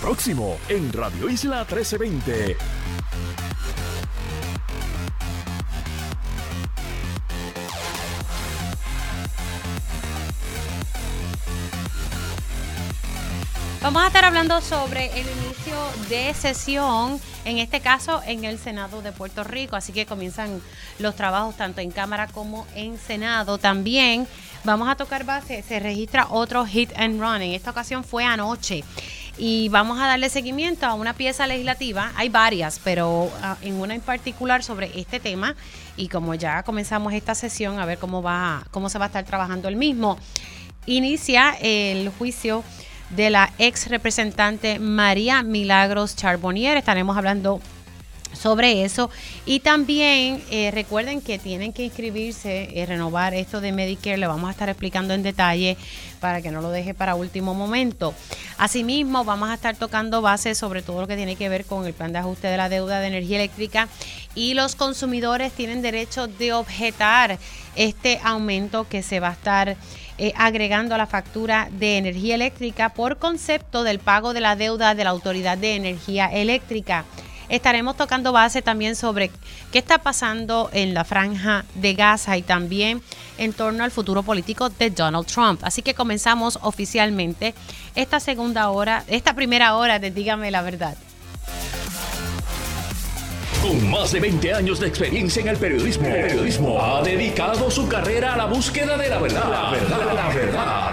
Próximo en Radio Isla 1320. Vamos a estar hablando sobre el inicio de sesión, en este caso en el Senado de Puerto Rico, así que comienzan los trabajos tanto en Cámara como en Senado. También vamos a tocar base, se registra otro hit and run, en esta ocasión fue anoche. Y vamos a darle seguimiento a una pieza legislativa, hay varias, pero ah, en una en particular sobre este tema. Y como ya comenzamos esta sesión, a ver cómo va, cómo se va a estar trabajando el mismo. Inicia el juicio de la ex representante María Milagros Charbonnier. Estaremos hablando sobre eso. Y también eh, recuerden que tienen que inscribirse y renovar esto de Medicare. Le vamos a estar explicando en detalle para que no lo deje para último momento. Asimismo, vamos a estar tocando bases sobre todo lo que tiene que ver con el plan de ajuste de la deuda de energía eléctrica y los consumidores tienen derecho de objetar este aumento que se va a estar eh, agregando a la factura de energía eléctrica por concepto del pago de la deuda de la Autoridad de Energía Eléctrica. Estaremos tocando base también sobre qué está pasando en la franja de Gaza y también en torno al futuro político de Donald Trump. Así que comenzamos oficialmente esta segunda hora, esta primera hora de Dígame la verdad. Con más de 20 años de experiencia en el periodismo, periodismo ha dedicado su carrera a la búsqueda de la verdad. La verdad, la verdad.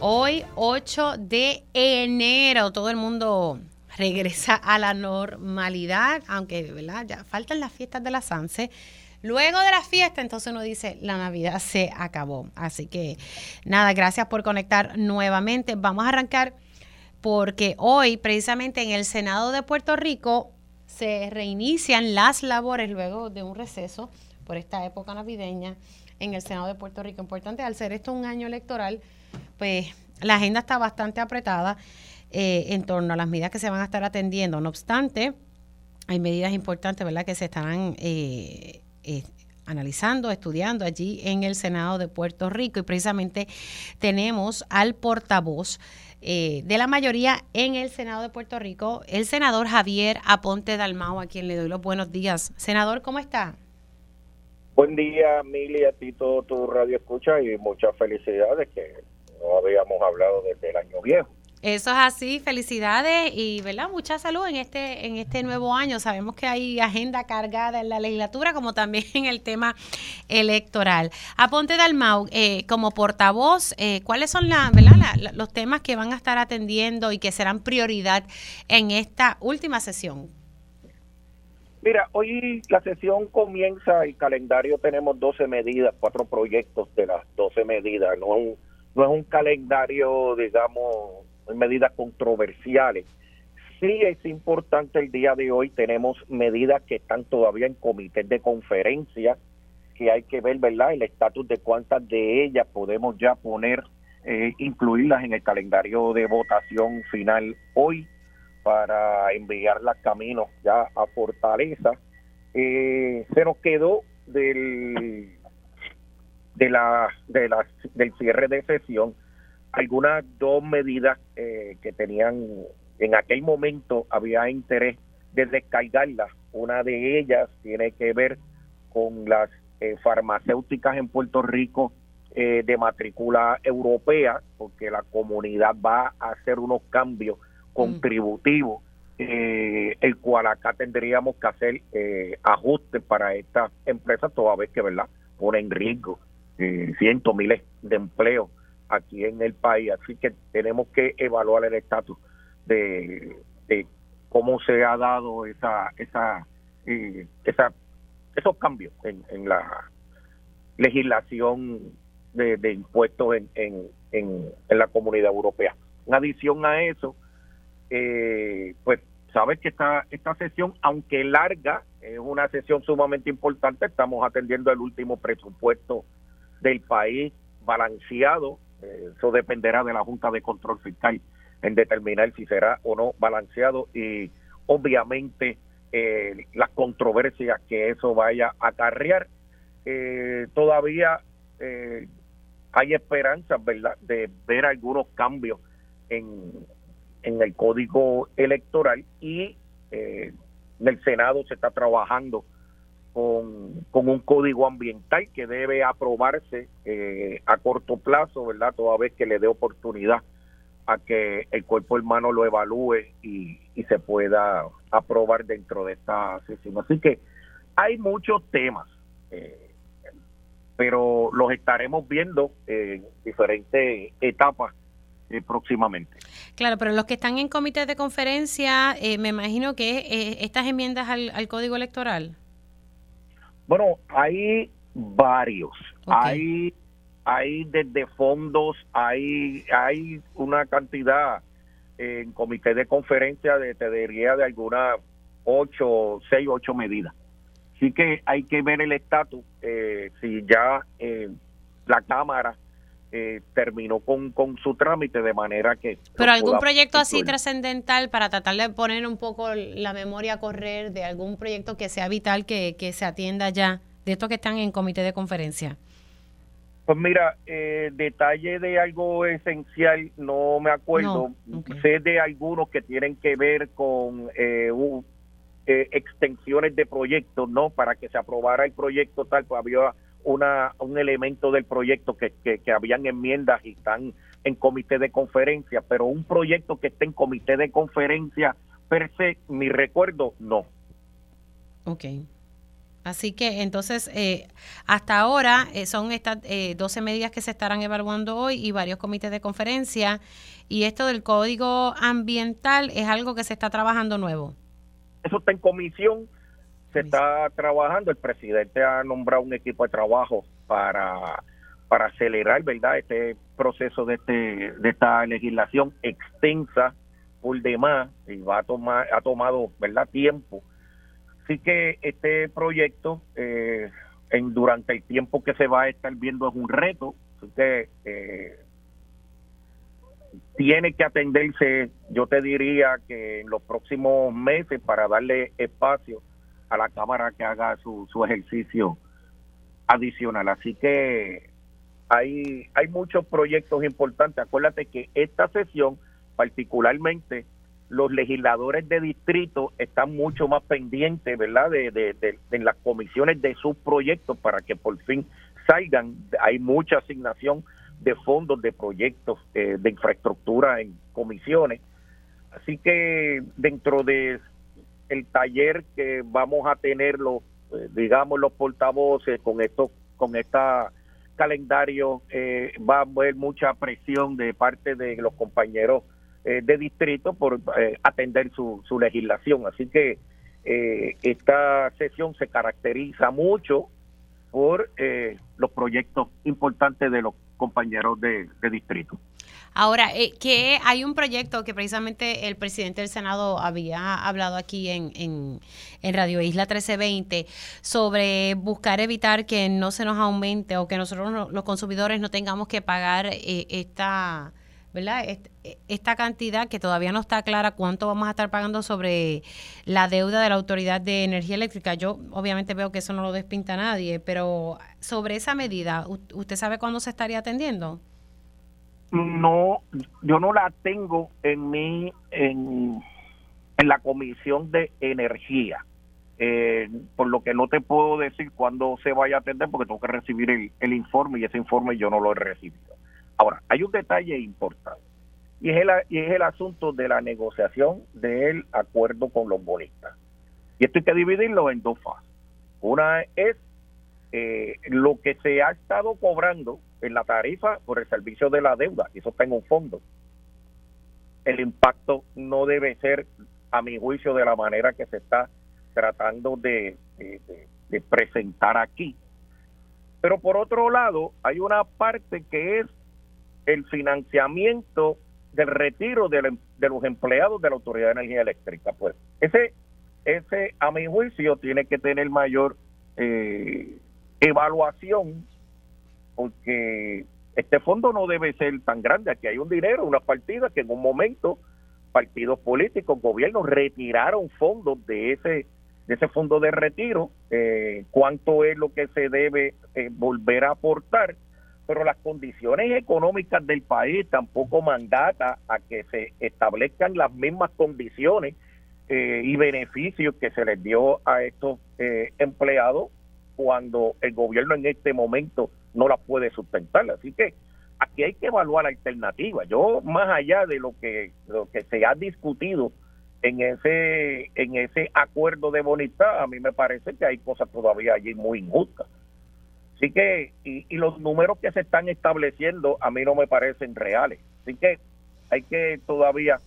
hoy 8 de enero. Todo el mundo regresa a la normalidad, aunque ¿verdad? ya faltan las fiestas de la Sanse. Luego de la fiesta, entonces uno dice, la Navidad se acabó. Así que nada, gracias por conectar nuevamente. Vamos a arrancar porque hoy precisamente en el Senado de Puerto Rico se reinician las labores luego de un receso por esta época navideña en el Senado de Puerto Rico. Importante, al ser esto un año electoral, pues la agenda está bastante apretada eh, en torno a las medidas que se van a estar atendiendo. No obstante, hay medidas importantes, ¿verdad?, que se estarán eh, eh, analizando, estudiando allí en el Senado de Puerto Rico y precisamente tenemos al portavoz eh, de la mayoría en el Senado de Puerto Rico, el senador Javier Aponte Dalmao, a quien le doy los buenos días. Senador, ¿cómo está? Buen día, Mili, a ti todo tu radio escucha y muchas felicidades que no habíamos hablado desde el año viejo. Eso es así, felicidades y verdad, mucha salud en este en este nuevo año. Sabemos que hay agenda cargada en la legislatura como también en el tema electoral. Aponte Dalmau, eh, como portavoz, eh, ¿cuáles son la, los temas que van a estar atendiendo y que serán prioridad en esta última sesión? Mira, hoy la sesión comienza, el calendario tenemos 12 medidas, cuatro proyectos de las 12 medidas, no, no es un calendario, digamos, medidas controversiales. Sí es importante el día de hoy, tenemos medidas que están todavía en comités de conferencia, que hay que ver, ¿verdad?, el estatus de cuántas de ellas podemos ya poner, eh, incluirlas en el calendario de votación final hoy para enviarlas camino ya a Fortaleza. Eh, se nos quedó del de de la del cierre de sesión algunas dos medidas eh, que tenían en aquel momento había interés de descargarlas. Una de ellas tiene que ver con las eh, farmacéuticas en Puerto Rico eh, de matrícula europea, porque la comunidad va a hacer unos cambios contributivos, el cual acá tendríamos que hacer ajustes para estas empresas, toda vez que verdad pone en riesgo cientos, miles de empleos aquí en el país. Así que tenemos que evaluar el estatus de, cómo se ha dado esa esa eh, esa esos cambios en, la legislación de, impuestos en, en, en, la comunidad europea. En adición a eso, eh, pues sabes que esta, esta sesión, aunque larga, es una sesión sumamente importante. Estamos atendiendo el último presupuesto del país balanceado. Eh, eso dependerá de la Junta de Control Fiscal en determinar si será o no balanceado y obviamente eh, las controversias que eso vaya a acarrear. Eh, todavía eh, hay esperanzas, ¿verdad?, de ver algunos cambios en, en el código electoral y eh, en el Senado se está trabajando con, con un código ambiental que debe aprobarse eh, a corto plazo, ¿verdad?, toda vez que le dé oportunidad a que el cuerpo hermano lo evalúe y, y se pueda aprobar dentro de esta sesión. Así que hay muchos temas. Eh, pero los estaremos viendo en diferentes etapas eh, próximamente. Claro, pero los que están en comités de conferencia, eh, me imagino que eh, estas enmiendas al, al, código electoral. Bueno, hay varios. Okay. Hay hay desde fondos, hay hay una cantidad en comité de conferencia de te diría de algunas ocho, seis, ocho medidas. Así que hay que ver el estatus, si ya la Cámara eh, terminó con, con su trámite de manera que... Pero algún proyecto así trascendental para tratar de poner un poco la memoria a correr de algún proyecto que sea vital que, que se atienda ya, de estos que están en comité de conferencia. Pues mira, eh, detalle de algo esencial no me acuerdo. No, okay. Sé de algunos que tienen que ver con eh, un, eh, extensiones de proyectos, ¿no? Para que se aprobara el proyecto tal, pues había una, un elemento del proyecto que, que, que habían enmiendas y están en comité de conferencia, pero un proyecto que esté en comité de conferencia per se, mi recuerdo, no. Ok. Así que entonces, eh, hasta ahora eh, son estas eh, 12 medidas que se estarán evaluando hoy y varios comités de conferencia. Y esto del código ambiental es algo que se está trabajando nuevo. Eso está en comisión, se está trabajando. El presidente ha nombrado un equipo de trabajo para, para acelerar, ¿verdad?, este proceso de, este, de esta legislación extensa por demás y va a tomar, ha tomado, ¿verdad?, tiempo Así que este proyecto, eh, en durante el tiempo que se va a estar viendo, es un reto. Así que eh, tiene que atenderse, yo te diría que en los próximos meses, para darle espacio a la Cámara que haga su, su ejercicio adicional. Así que hay, hay muchos proyectos importantes. Acuérdate que esta sesión, particularmente, los legisladores de distrito están mucho más pendientes, ¿verdad?, de, de, de, de, las comisiones de sus proyectos para que por fin salgan. Hay mucha asignación de fondos de proyectos eh, de infraestructura en comisiones. Así que dentro de el taller que vamos a tener los, eh, digamos, los portavoces con esto, con esta calendario, eh, va a haber mucha presión de parte de los compañeros eh, de distrito por atender su, su, legislación. Así que esta sesión se caracteriza mucho por los proyectos importantes de los compañeros de distrito. Ahora, eh, que hay un proyecto que precisamente el presidente del Senado había hablado aquí en, en, Radio Isla 1320 sobre buscar evitar que no se nos aumente o que nosotros no, los consumidores no tengamos que pagar eh, esta ¿verdad? Esta cantidad que todavía no está clara cuánto vamos a estar pagando sobre la deuda de la Autoridad de Energía Eléctrica. Yo obviamente veo que eso no lo despinta nadie, pero sobre esa medida, ¿usted sabe cuándo se estaría atendiendo? No, yo no la tengo en mi, en, en la Comisión de Energía. Eh, por lo que no te puedo decir cuándo se vaya a atender porque tengo que recibir el, el informe y ese informe yo no lo he recibido. Ahora, hay un detalle importante y es el, y es el asunto de la negociación del acuerdo con los bonistas. Y esto hay que dividirlo en dos fases. Una es eh, lo que se ha estado cobrando en la tarifa por el servicio de la deuda, eso está en un fondo. El impacto no debe ser, a mi juicio, de la manera que se está tratando de, de, de presentar aquí. Pero por otro lado, hay una parte que es el financiamiento del retiro de, los empleados de la Autoridad de Energía Eléctrica. Pues ese, ese a mi juicio, tiene que tener mayor eh, evaluación porque este fondo no debe ser tan grande. Aquí hay un dinero, una partida que en un momento partidos políticos, gobiernos retiraron fondos de ese de ese fondo de retiro, eh, cuánto es lo que se debe eh, volver a aportar, pero las condiciones económicas del país tampoco mandata a que se establezcan las mismas condiciones eh, y beneficios que se les dio a estos empleados cuando el gobierno en este momento no las puede sustentar. Así que aquí hay que evaluar alternativas. Yo, más allá de lo que, lo que se ha discutido en ese, en ese acuerdo de bonita, a mí me parece que hay cosas todavía allí muy injustas. Así que, y, y los números que se están estableciendo a mí no me parecen reales. Así que hay que todavía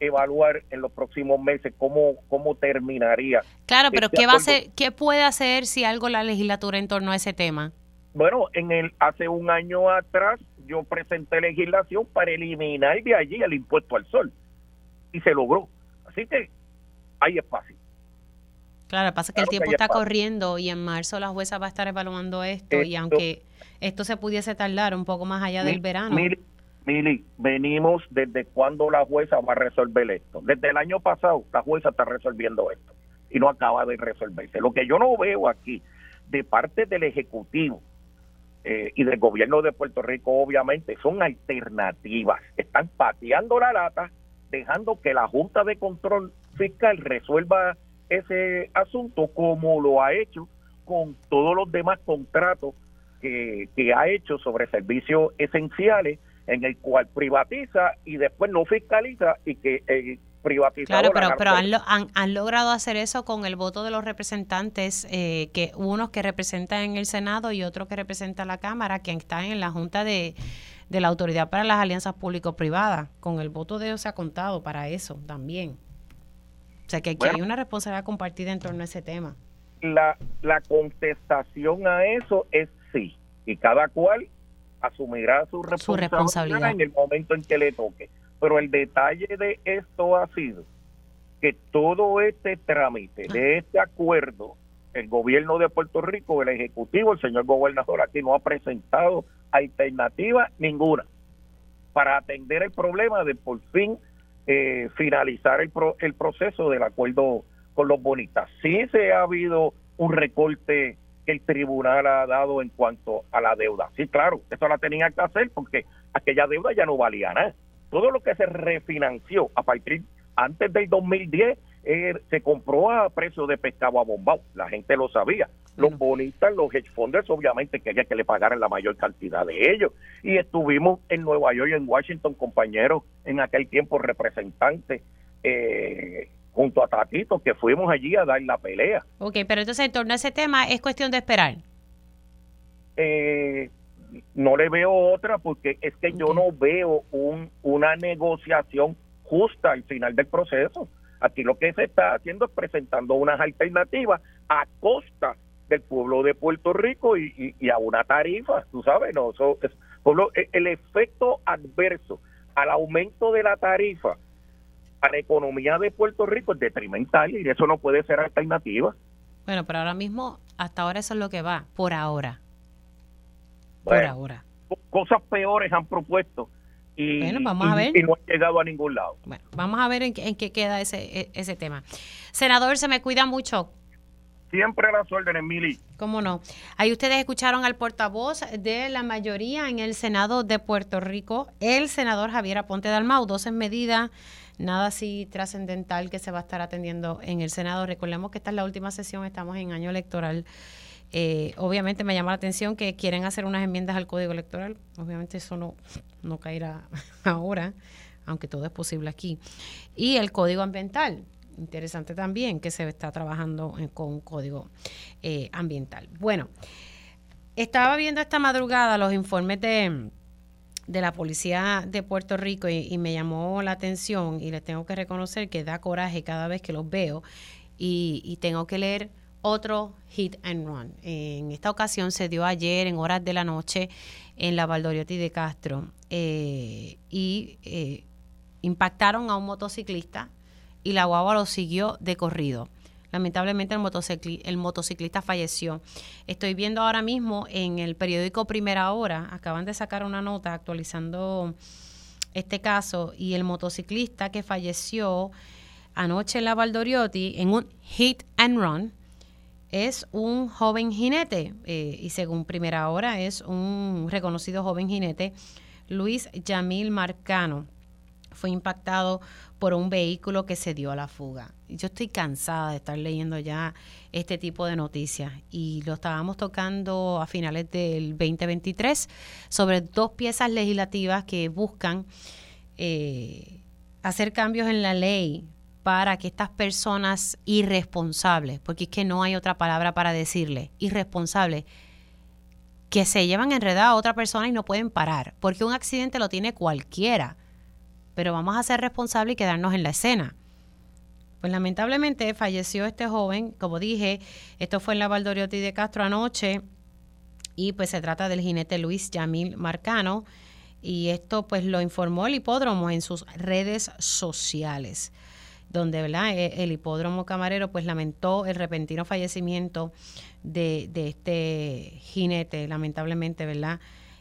evaluar en los próximos meses cómo, cómo terminaría. Claro, pero este ¿qué, va a hacer, ¿qué puede hacer si algo la legislatura en torno a ese tema? Bueno, en el hace un año atrás yo presenté legislación para eliminar de allí el impuesto al sol y se logró. Así que hay espacio. Claro, pasa que el tiempo está corriendo y en marzo la jueza va a estar evaluando esto, y aunque esto se pudiese tardar un poco más allá del verano. Mili, venimos desde cuando la jueza va a resolver esto. Desde el año pasado la jueza está resolviendo esto y no acaba de resolverse. Lo que yo no veo aquí de parte del Ejecutivo eh, y del gobierno de Puerto Rico, obviamente, son alternativas. Están pateando la lata, dejando que la Junta de Control Fiscal resuelva ese asunto como lo ha hecho con todos los demás contratos que, que ha hecho sobre servicios esenciales en el cual privatiza y después no fiscaliza y que el privatizador... Claro, pero, pero han, han, logrado hacer eso con el voto de los representantes, eh, que unos que representan en el Senado y otros que representan la Cámara, que están en la Junta de, la Autoridad para las Alianzas Público-Privadas. Con el voto de ellos se ha contado para eso también. O sea que aquí hay una responsabilidad compartida en torno a ese tema. La, la contestación a eso es sí. Y cada cual asumirá su responsabilidad, en el momento en que le toque. Pero el detalle de esto ha sido que todo este trámite de este acuerdo, el gobierno de Puerto Rico, el Ejecutivo, el señor gobernador aquí no ha presentado alternativa ninguna para atender el problema de por fin eh, finalizar el, el proceso del acuerdo con los bonitas. Sí se ha habido un recorte que el tribunal ha dado en cuanto a la deuda. Sí, claro, eso la tenían que hacer porque aquella deuda ya no valía nada. Todo lo que se refinanció a partir antes del 2010 eh, se compró a precio de pescado a bombao. La gente lo sabía. Los bonistas, los hedge funders, obviamente querían que le pagaran la mayor cantidad de ellos. Y estuvimos en Nueva York y en Washington, compañeros, en aquel tiempo representantes eh, junto a Tatito, que fuimos allí a dar la pelea. Ok, pero entonces en torno a ese tema es cuestión de esperar. Eh, no le veo otra porque es que yo no veo un, una negociación justa al final del proceso. Aquí lo que se está haciendo es presentando unas alternativas a costa del pueblo de Puerto Rico y, a una tarifa, tú sabes, no, eso es, el efecto adverso al aumento de la tarifa la economía de Puerto Rico es detrimental y eso no puede ser alternativa. Bueno, pero ahora mismo, hasta ahora eso es lo que va, por ahora. Por ahora. Cosas peores han propuesto y, vamos a ver. no han llegado a ningún lado. Bueno, vamos a ver en, en qué queda ese, e, ese tema. Senador, se me cuida mucho. Siempre a las órdenes, Mili. ¿Cómo no? Ahí ustedes escucharon al portavoz de la mayoría en el Senado de Puerto Rico, el senador Javier Aponte Dalmau, dos en medida nada así trascendental que se va a estar atendiendo en el Senado. Recordemos que esta es la última sesión, estamos en año electoral. Eh, obviamente me llama la atención que quieren hacer unas enmiendas al código electoral. Obviamente eso no, no caerá ahora, aunque todo es posible aquí. Y el código ambiental. Interesante también que se está trabajando con un código eh, ambiental. Bueno, estaba viendo esta madrugada los informes de de la policía de Puerto Rico y, me llamó la atención y les tengo que reconocer que da coraje cada vez que los veo y, tengo que leer otro hit and run. En esta ocasión se dio ayer en horas de la noche en la Valdoriotti de Castro eh, y eh, impactaron a un motociclista y la guagua lo siguió de corrido. Lamentablemente el, el motociclista falleció. Estoy viendo ahora mismo en el periódico Primera Hora, acaban de sacar una nota actualizando este caso y el motociclista que falleció anoche en la Valdoriotti en un hit and run es un joven jinete eh, y según Primera Hora es un reconocido joven jinete, Luis Yamil Marcano. Fue impactado por un vehículo que se dio a la fuga. Yo estoy cansada de estar leyendo ya este tipo de noticias y lo estábamos tocando a finales del 2023 sobre dos piezas legislativas que buscan eh, hacer cambios en la ley para que estas personas irresponsables, porque es que no hay otra palabra para decirle, irresponsables, que se llevan enredada a otra persona y no pueden parar, porque un accidente lo tiene cualquiera pero vamos a ser responsables y quedarnos en la escena. Pues lamentablemente falleció este joven, como dije, esto fue en la Valdoriotti de Castro anoche, y pues se trata del jinete Luis Yamil Marcano, y esto pues lo informó el hipódromo en sus redes sociales donde ¿verdad? E, el hipódromo camarero pues lamentó el repentino fallecimiento de, de este jinete, lamentablemente, ¿verdad?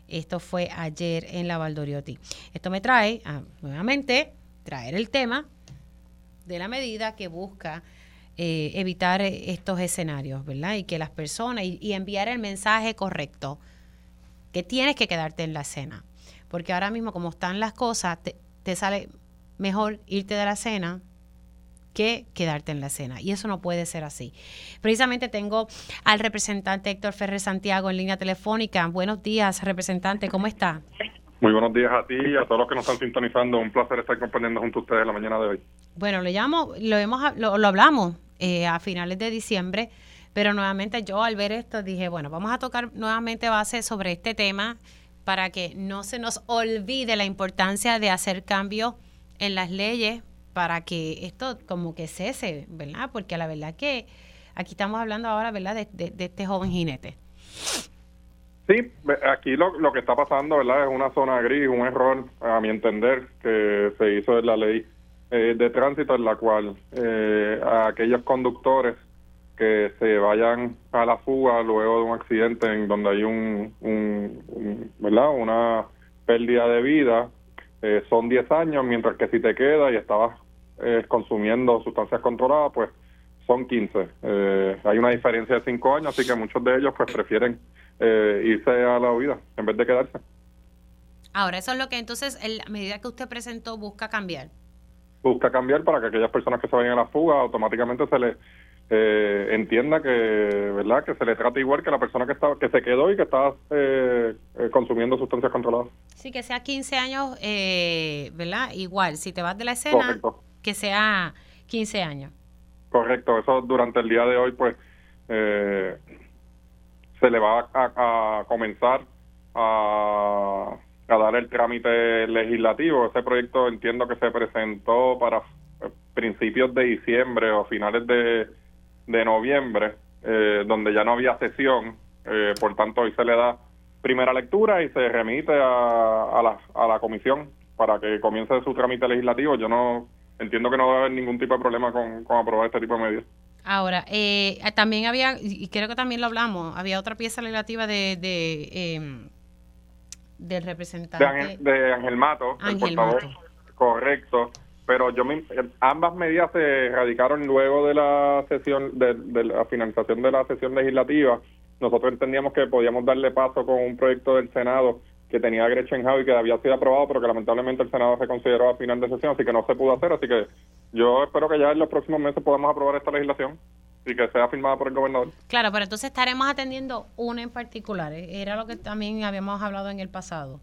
Esto fue ayer en la Valdoriotti. Esto me trae nuevamente traer el tema de la medida que busca eh, evitar estos escenarios, ¿verdad? Y que las personas, y, enviar el mensaje correcto, que tienes que quedarte en la cena. Porque ahora mismo, como están las cosas, te, te sale mejor irte de la cena que quedarte en la escena. Y eso no puede ser así. Precisamente tengo al representante Héctor Ferrer Santiago en línea telefónica. Buenos días, representante, ¿cómo está? Muy buenos días a ti y a todos los que nos están sintonizando. Un placer estar acompañando junto a ustedes la mañana de hoy. Bueno, lo llamo, lo hemos, lo, hablamos eh, a finales de diciembre, pero nuevamente yo al ver esto dije, bueno, vamos a tocar nuevamente base sobre este tema para que no se nos olvide la importancia de hacer cambios en las leyes para que esto como que cese, ¿verdad? Porque la verdad que aquí estamos hablando ahora, ¿verdad? De, este joven jinete. Sí, aquí lo, que está pasando, ¿verdad? Es una zona gris, un error, a mi entender, que se hizo en la ley eh, de tránsito en la cual eh, aquellos conductores que se vayan a la fuga luego de un accidente en donde hay un, un ¿verdad? Una pérdida de vida, eh, son 10 años, mientras que si te quedas y estabas eh, consumiendo sustancias controladas, pues son 15. Eh, hay una diferencia de 5 años, así que muchos de ellos pues prefieren irse a la vida en vez de quedarse. Ahora, eso es lo que entonces, la medida que usted presentó, busca cambiar. Busca cambiar para que aquellas personas que se vayan a la fuga automáticamente se les eh, entienda que verdad que se le trata igual que la persona que está que se quedó y que está eh, eh, consumiendo sustancias controladas sí que sea 15 años verdad igual si te vas de la escena que sea 15 años correcto eso durante el día de hoy pues se le va a, a comenzar a, a dar el trámite legislativo ese proyecto entiendo que se presentó para principios de diciembre o finales de de noviembre, eh, donde ya no había sesión, eh, por tanto hoy se le da primera lectura y se remite a, a, la, a la comisión para que comience su trámite legislativo. Yo no entiendo que no va a haber ningún tipo de problema con, aprobar este tipo de medidas. Ahora, eh, también había, y creo que también lo hablamos, había otra pieza legislativa de, de em, del representante. De Ángel, Mato. Ángel Mato. Correcto pero yo me, ambas medidas se radicaron luego de la sesión de, la finalización de la sesión legislativa nosotros entendíamos que podíamos darle paso con un proyecto del Senado que tenía Gretchen y que había sido aprobado pero que lamentablemente el Senado se consideró a final de sesión así que no se pudo hacer así que yo espero que ya en los próximos meses podamos aprobar esta legislación y que sea firmada por el gobernador. Claro, pero entonces estaremos atendiendo una en particular. ¿eh? Era lo que también habíamos hablado en el pasado.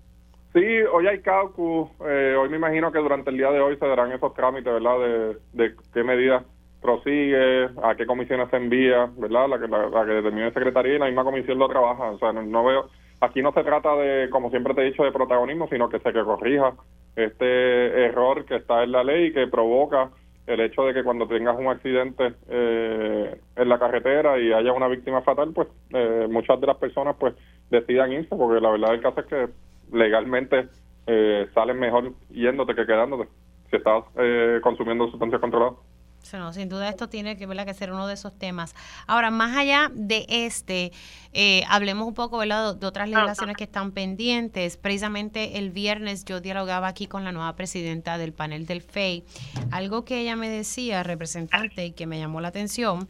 Sí, hoy hay caucus. Eh, hoy me imagino que durante el día de hoy se darán esos trámites, ¿verdad? De, qué medidas prosigue, a qué comisiones se envía, ¿verdad? La que, la, que determine el secretaría y la misma comisión lo trabaja. O sea, no, veo. Aquí no se trata de, como siempre te he dicho, de protagonismo, sino que se que corrija este error que está en la ley y que provoca el hecho de que cuando tengas un accidente eh, en la carretera y haya una víctima fatal, pues eh, muchas de las personas pues decidan irse, porque la verdad del caso es que legalmente eh, salen mejor yéndote que quedándote. si estás eh, consumiendo sustancias controladas. Sin duda esto tiene que, que ser uno de esos temas. Ahora, más allá de este, eh, hablemos un poco ¿verdad? de otras legislaciones que están pendientes. Precisamente el viernes yo dialogaba aquí con la nueva presidenta del panel del FEI. Algo que ella me decía, representante, y que me llamó la atención,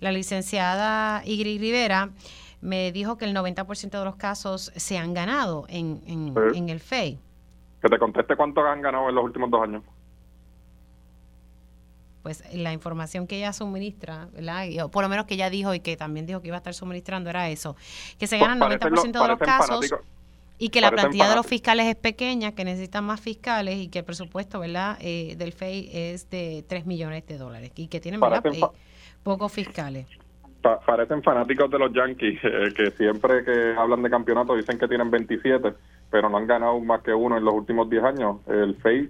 la licenciada Igri Rivera me dijo que el 90% de los casos se han ganado en, en, el FEI. Que te conteste cuánto han ganado en los últimos dos años. Pues la información que ella suministra, ¿verdad? o por lo menos que ella dijo y que también dijo que iba a estar suministrando era eso, que se ganan el 90% de los casos y que la plantilla de los fiscales es pequeña, que necesitan más fiscales y que el presupuesto, ¿verdad? Eh, del FEI es de 3 millones de dólares y que tienen, ¿verdad? Eh, pocos fiscales parecen fanáticos de los Yankees, eh, que siempre que hablan de campeonato dicen que tienen 27, pero no han ganado más que uno en los últimos 10 años. El FEI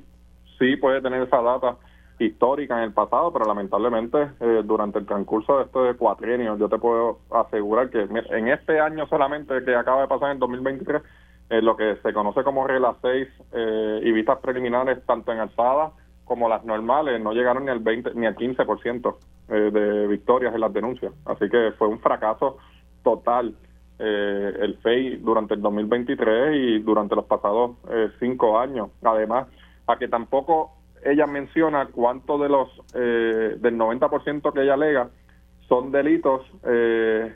sí puede tener esa data histórica en el pasado, pero lamentablemente eh, durante el transcurso de este cuatrienio, yo te puedo asegurar que en este año solamente que acaba de pasar en 2023, eh, lo que se conoce como regla 6 eh, y vistas preliminares, tanto en alzada como las normales, no llegaron ni al 20 ni al 15% eh, de victorias en las denuncias. Así que fue un fracaso total el FEI durante el 2023 y durante los pasados cinco años. Además, a que tampoco ella menciona cuánto de los eh, del 90% que ella alega son delitos que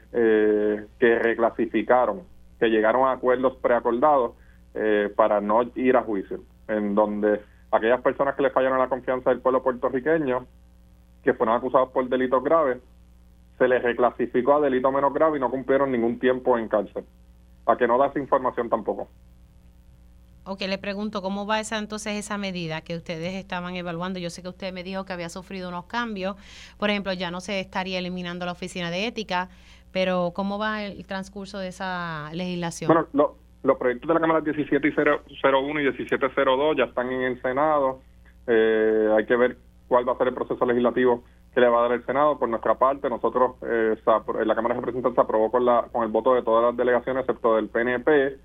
reclasificaron, que llegaron a acuerdos preacordados para no ir a juicio, en donde aquellas personas que le fallaron la confianza del pueblo puertorriqueño que fueron acusados por delitos graves, se les reclasificó a delito menos grave y no cumplieron ningún tiempo en cárcel. A que no da esa información tampoco. Ok, le pregunto, ¿cómo va esa entonces esa medida que ustedes estaban evaluando? Yo sé que usted me dijo que había sufrido unos cambios. Por ejemplo, ya no se estaría eliminando la oficina de ética, pero ¿cómo va el transcurso de esa legislación? Bueno, los proyectos de la Cámara 1701 y 1702 ya están en el Senado. Eh, hay que ver cuál va a ser el proceso legislativo que le va a dar el Senado. Por nuestra parte, nosotros, eh, la Cámara de Representantes aprobó con, la, con el voto de todas las delegaciones, excepto del PNP,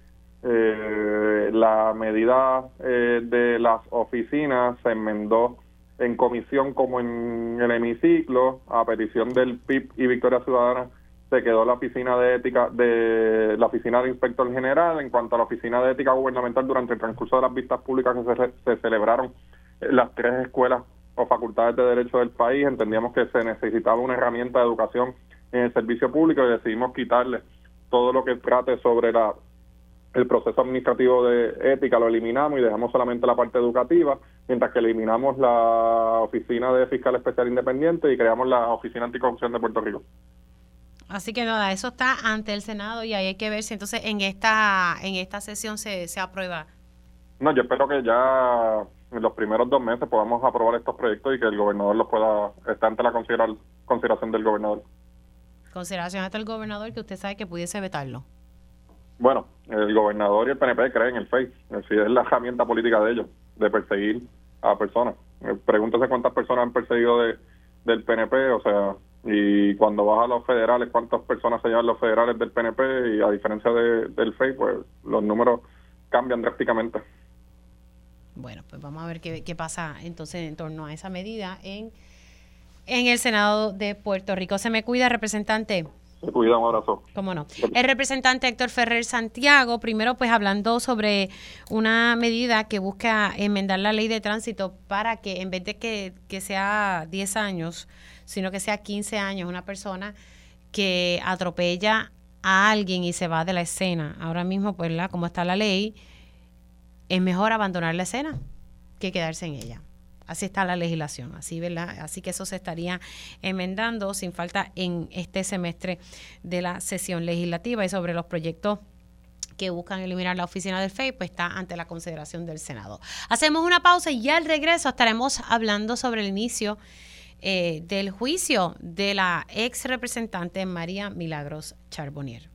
eh, la medida eh, de las oficinas se enmendó en comisión como en el hemiciclo, a petición del PIB y Victoria Ciudadana se quedó la oficina de ética de la oficina de inspector general en cuanto a la oficina de ética gubernamental durante el transcurso de las vistas públicas que se, se celebraron las tres escuelas o facultades de derecho del país, entendíamos que se necesitaba una herramienta de educación en el servicio público y decidimos quitarle todo lo que trate sobre la el proceso administrativo de ética lo eliminamos y dejamos solamente la parte educativa, mientras que eliminamos la oficina de fiscal especial independiente y creamos la oficina anticorrupción de Puerto Rico. Así que nada, eso está ante el Senado y ahí hay que ver si entonces en esta en esta sesión se, se aprueba. No, yo espero que ya en los primeros dos meses podamos aprobar estos proyectos y que el gobernador los pueda, estar ante la consideración del gobernador. Consideración hasta el gobernador que usted sabe que pudiese vetarlo. Bueno, el gobernador y el PNP creen en el FEI, es es la herramienta política de ellos, de perseguir a personas. Eh, pregúntese cuántas personas han perseguido de, del PNP, o sea, y cuando vas a los federales, cuántas personas se llevan los federales del PNP, y a diferencia de, del FEI, pues los números cambian drásticamente. Bueno, pues vamos a ver qué, qué pasa entonces en torno a esa medida en, en el Senado de Puerto Rico. Se me cuida, representante. Se cuida, un abrazo. ¿Cómo no? El representante Héctor Ferrer Santiago, primero pues hablando sobre una medida que busca enmendar la ley de tránsito para que en vez de que, que sea 10 años, sino que sea 15 años una persona que atropella a alguien y se va de la escena. Ahora mismo, pues, la, como está la ley, es mejor abandonar la escena que quedarse en ella. Así está la legislación, así, ¿verdad? Así que eso se estaría enmendando sin falta en este semestre de la sesión legislativa y sobre los proyectos que buscan eliminar la oficina del FEI, pues está ante la consideración del Senado. Hacemos una pausa y ya al regreso estaremos hablando sobre el inicio eh, del juicio de la ex representante María Milagros Charbonnier.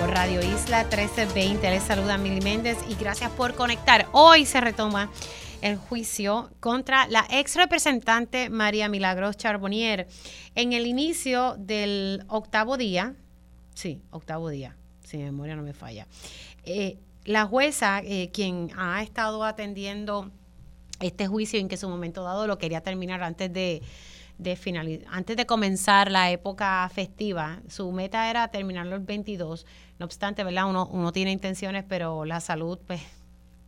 por Radio Isla 1320. Les saluda Mili Méndez y gracias por conectar. Hoy se retoma el juicio contra la ex representante María Milagros Charbonnier en el inicio del octavo día. Sí, octavo día, si mi memoria no me falla. Eh, la jueza, eh, quien ha estado atendiendo este juicio en que su momento dado lo quería terminar antes de de antes de comenzar la época festiva, su meta era terminarlo el 22. No obstante, ¿verdad? Uno, tiene intenciones, pero la salud, pues,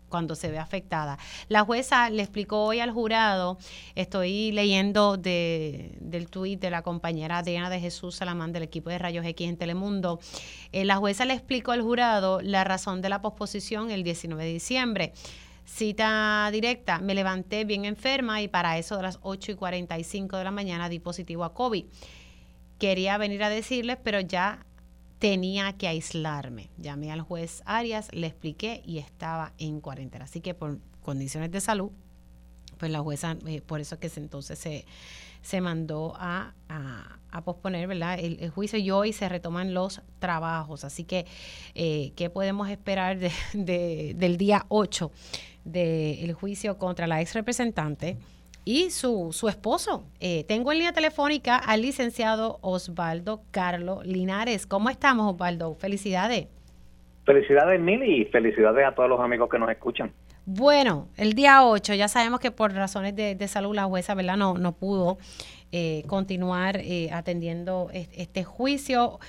cuando se ve afectada. La jueza le explicó hoy al jurado, estoy leyendo de, del tuit de la compañera Diana de Jesús Salamán del equipo de Rayos X en Telemundo, eh, la jueza le explicó al jurado la razón de la posposición el 19 de diciembre. Cita directa, me levanté bien enferma y para eso de las 8 y 45 de la mañana di positivo a COVID. Quería venir a decirles, pero ya tenía que aislarme. Llamé al juez Arias, le expliqué y estaba en cuarentena. Así que por condiciones de salud, pues la jueza, eh, por eso que entonces se, se mandó a, posponer ¿verdad? El, juicio y hoy se retoman los trabajos. Así que, eh, ¿qué podemos esperar de, del día 8? del juicio contra la ex representante y su, su esposo. Eh, tengo en línea telefónica al licenciado Osvaldo Carlos Linares. ¿Cómo estamos, Osvaldo? Felicidades. Felicidades, Mili, y felicidades a todos los amigos que nos escuchan. Bueno, el día 8, ya sabemos que por razones de, salud la jueza, ¿verdad? No, no pudo eh, continuar eh, atendiendo este juicio.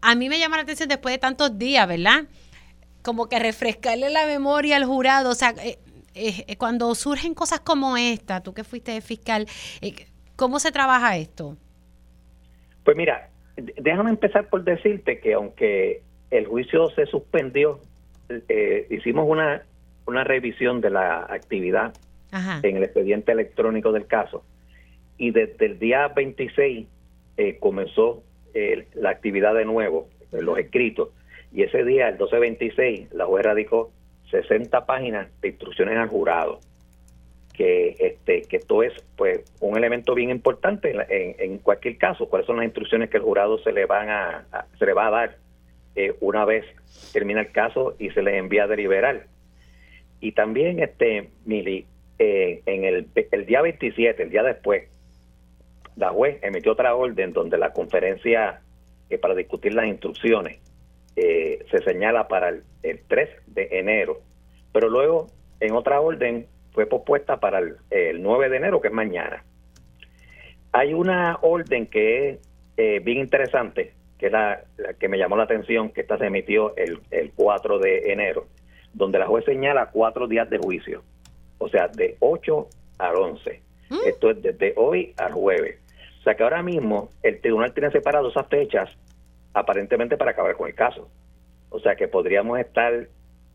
A mí me llama la atención después de tantos días, ¿verdad? como que refrescarle la memoria al jurado. O sea, eh, eh, eh, cuando surgen cosas como esta, tú que fuiste fiscal, ¿cómo se trabaja esto? Pues mira, déjame empezar por decirte que aunque el juicio se suspendió, hicimos una, una revisión de la actividad en el expediente electrónico del caso y desde el día 26 comenzó la actividad de nuevo, los escritos y ese día, el 1226, la juez radicó 60 páginas de instrucciones al jurado. Que, este, que esto es pues un elemento bien importante en, cualquier caso. ¿Cuáles son las instrucciones que el jurado se le, van a, se le va a dar eh, una vez termina el caso y se les envía a deliberar? Y también, este Mili, eh, en el, el día 27, el día después, la juez emitió otra orden donde la conferencia eh, para discutir las instrucciones eh, se señala para el, 3 de enero, pero luego en otra orden fue pospuesta para el, 9 de enero, que es mañana. Hay una orden que es eh, bien interesante, que es la, que me llamó la atención, que esta se emitió el, el 4 de enero, donde la juez señala cuatro días de juicio, o sea, de 8 al 11. ¿Mm? Esto es desde hoy al jueves. O sea que ahora mismo el tribunal tiene separado esas fechas aparentemente para acabar con el caso. O sea que podríamos estar,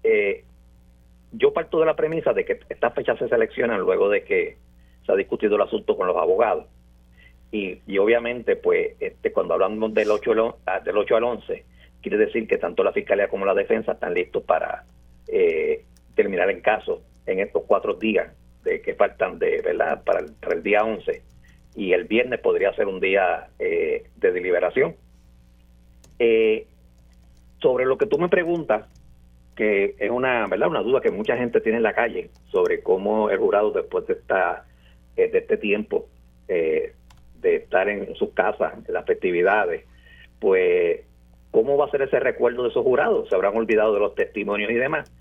eh, yo parto de la premisa de que estas fechas se seleccionan luego de que se ha discutido el asunto con los abogados. Y, y obviamente, pues, este, cuando hablamos del 8, al, ah, del 8 al 11, quiere decir que tanto la Fiscalía como la Defensa están listos para eh, terminar el caso en estos cuatro días de que faltan de verdad para el, para el día 11 y el viernes podría ser un día eh, de deliberación eh, sobre lo que tú me preguntas, que es una, ¿verdad? una duda que mucha gente tiene en la calle sobre cómo el jurado después de esta eh, de este tiempo eh, de estar en sus casas, en las festividades, pues cómo va a ser ese recuerdo de esos jurados, se habrán olvidado de los testimonios y demás.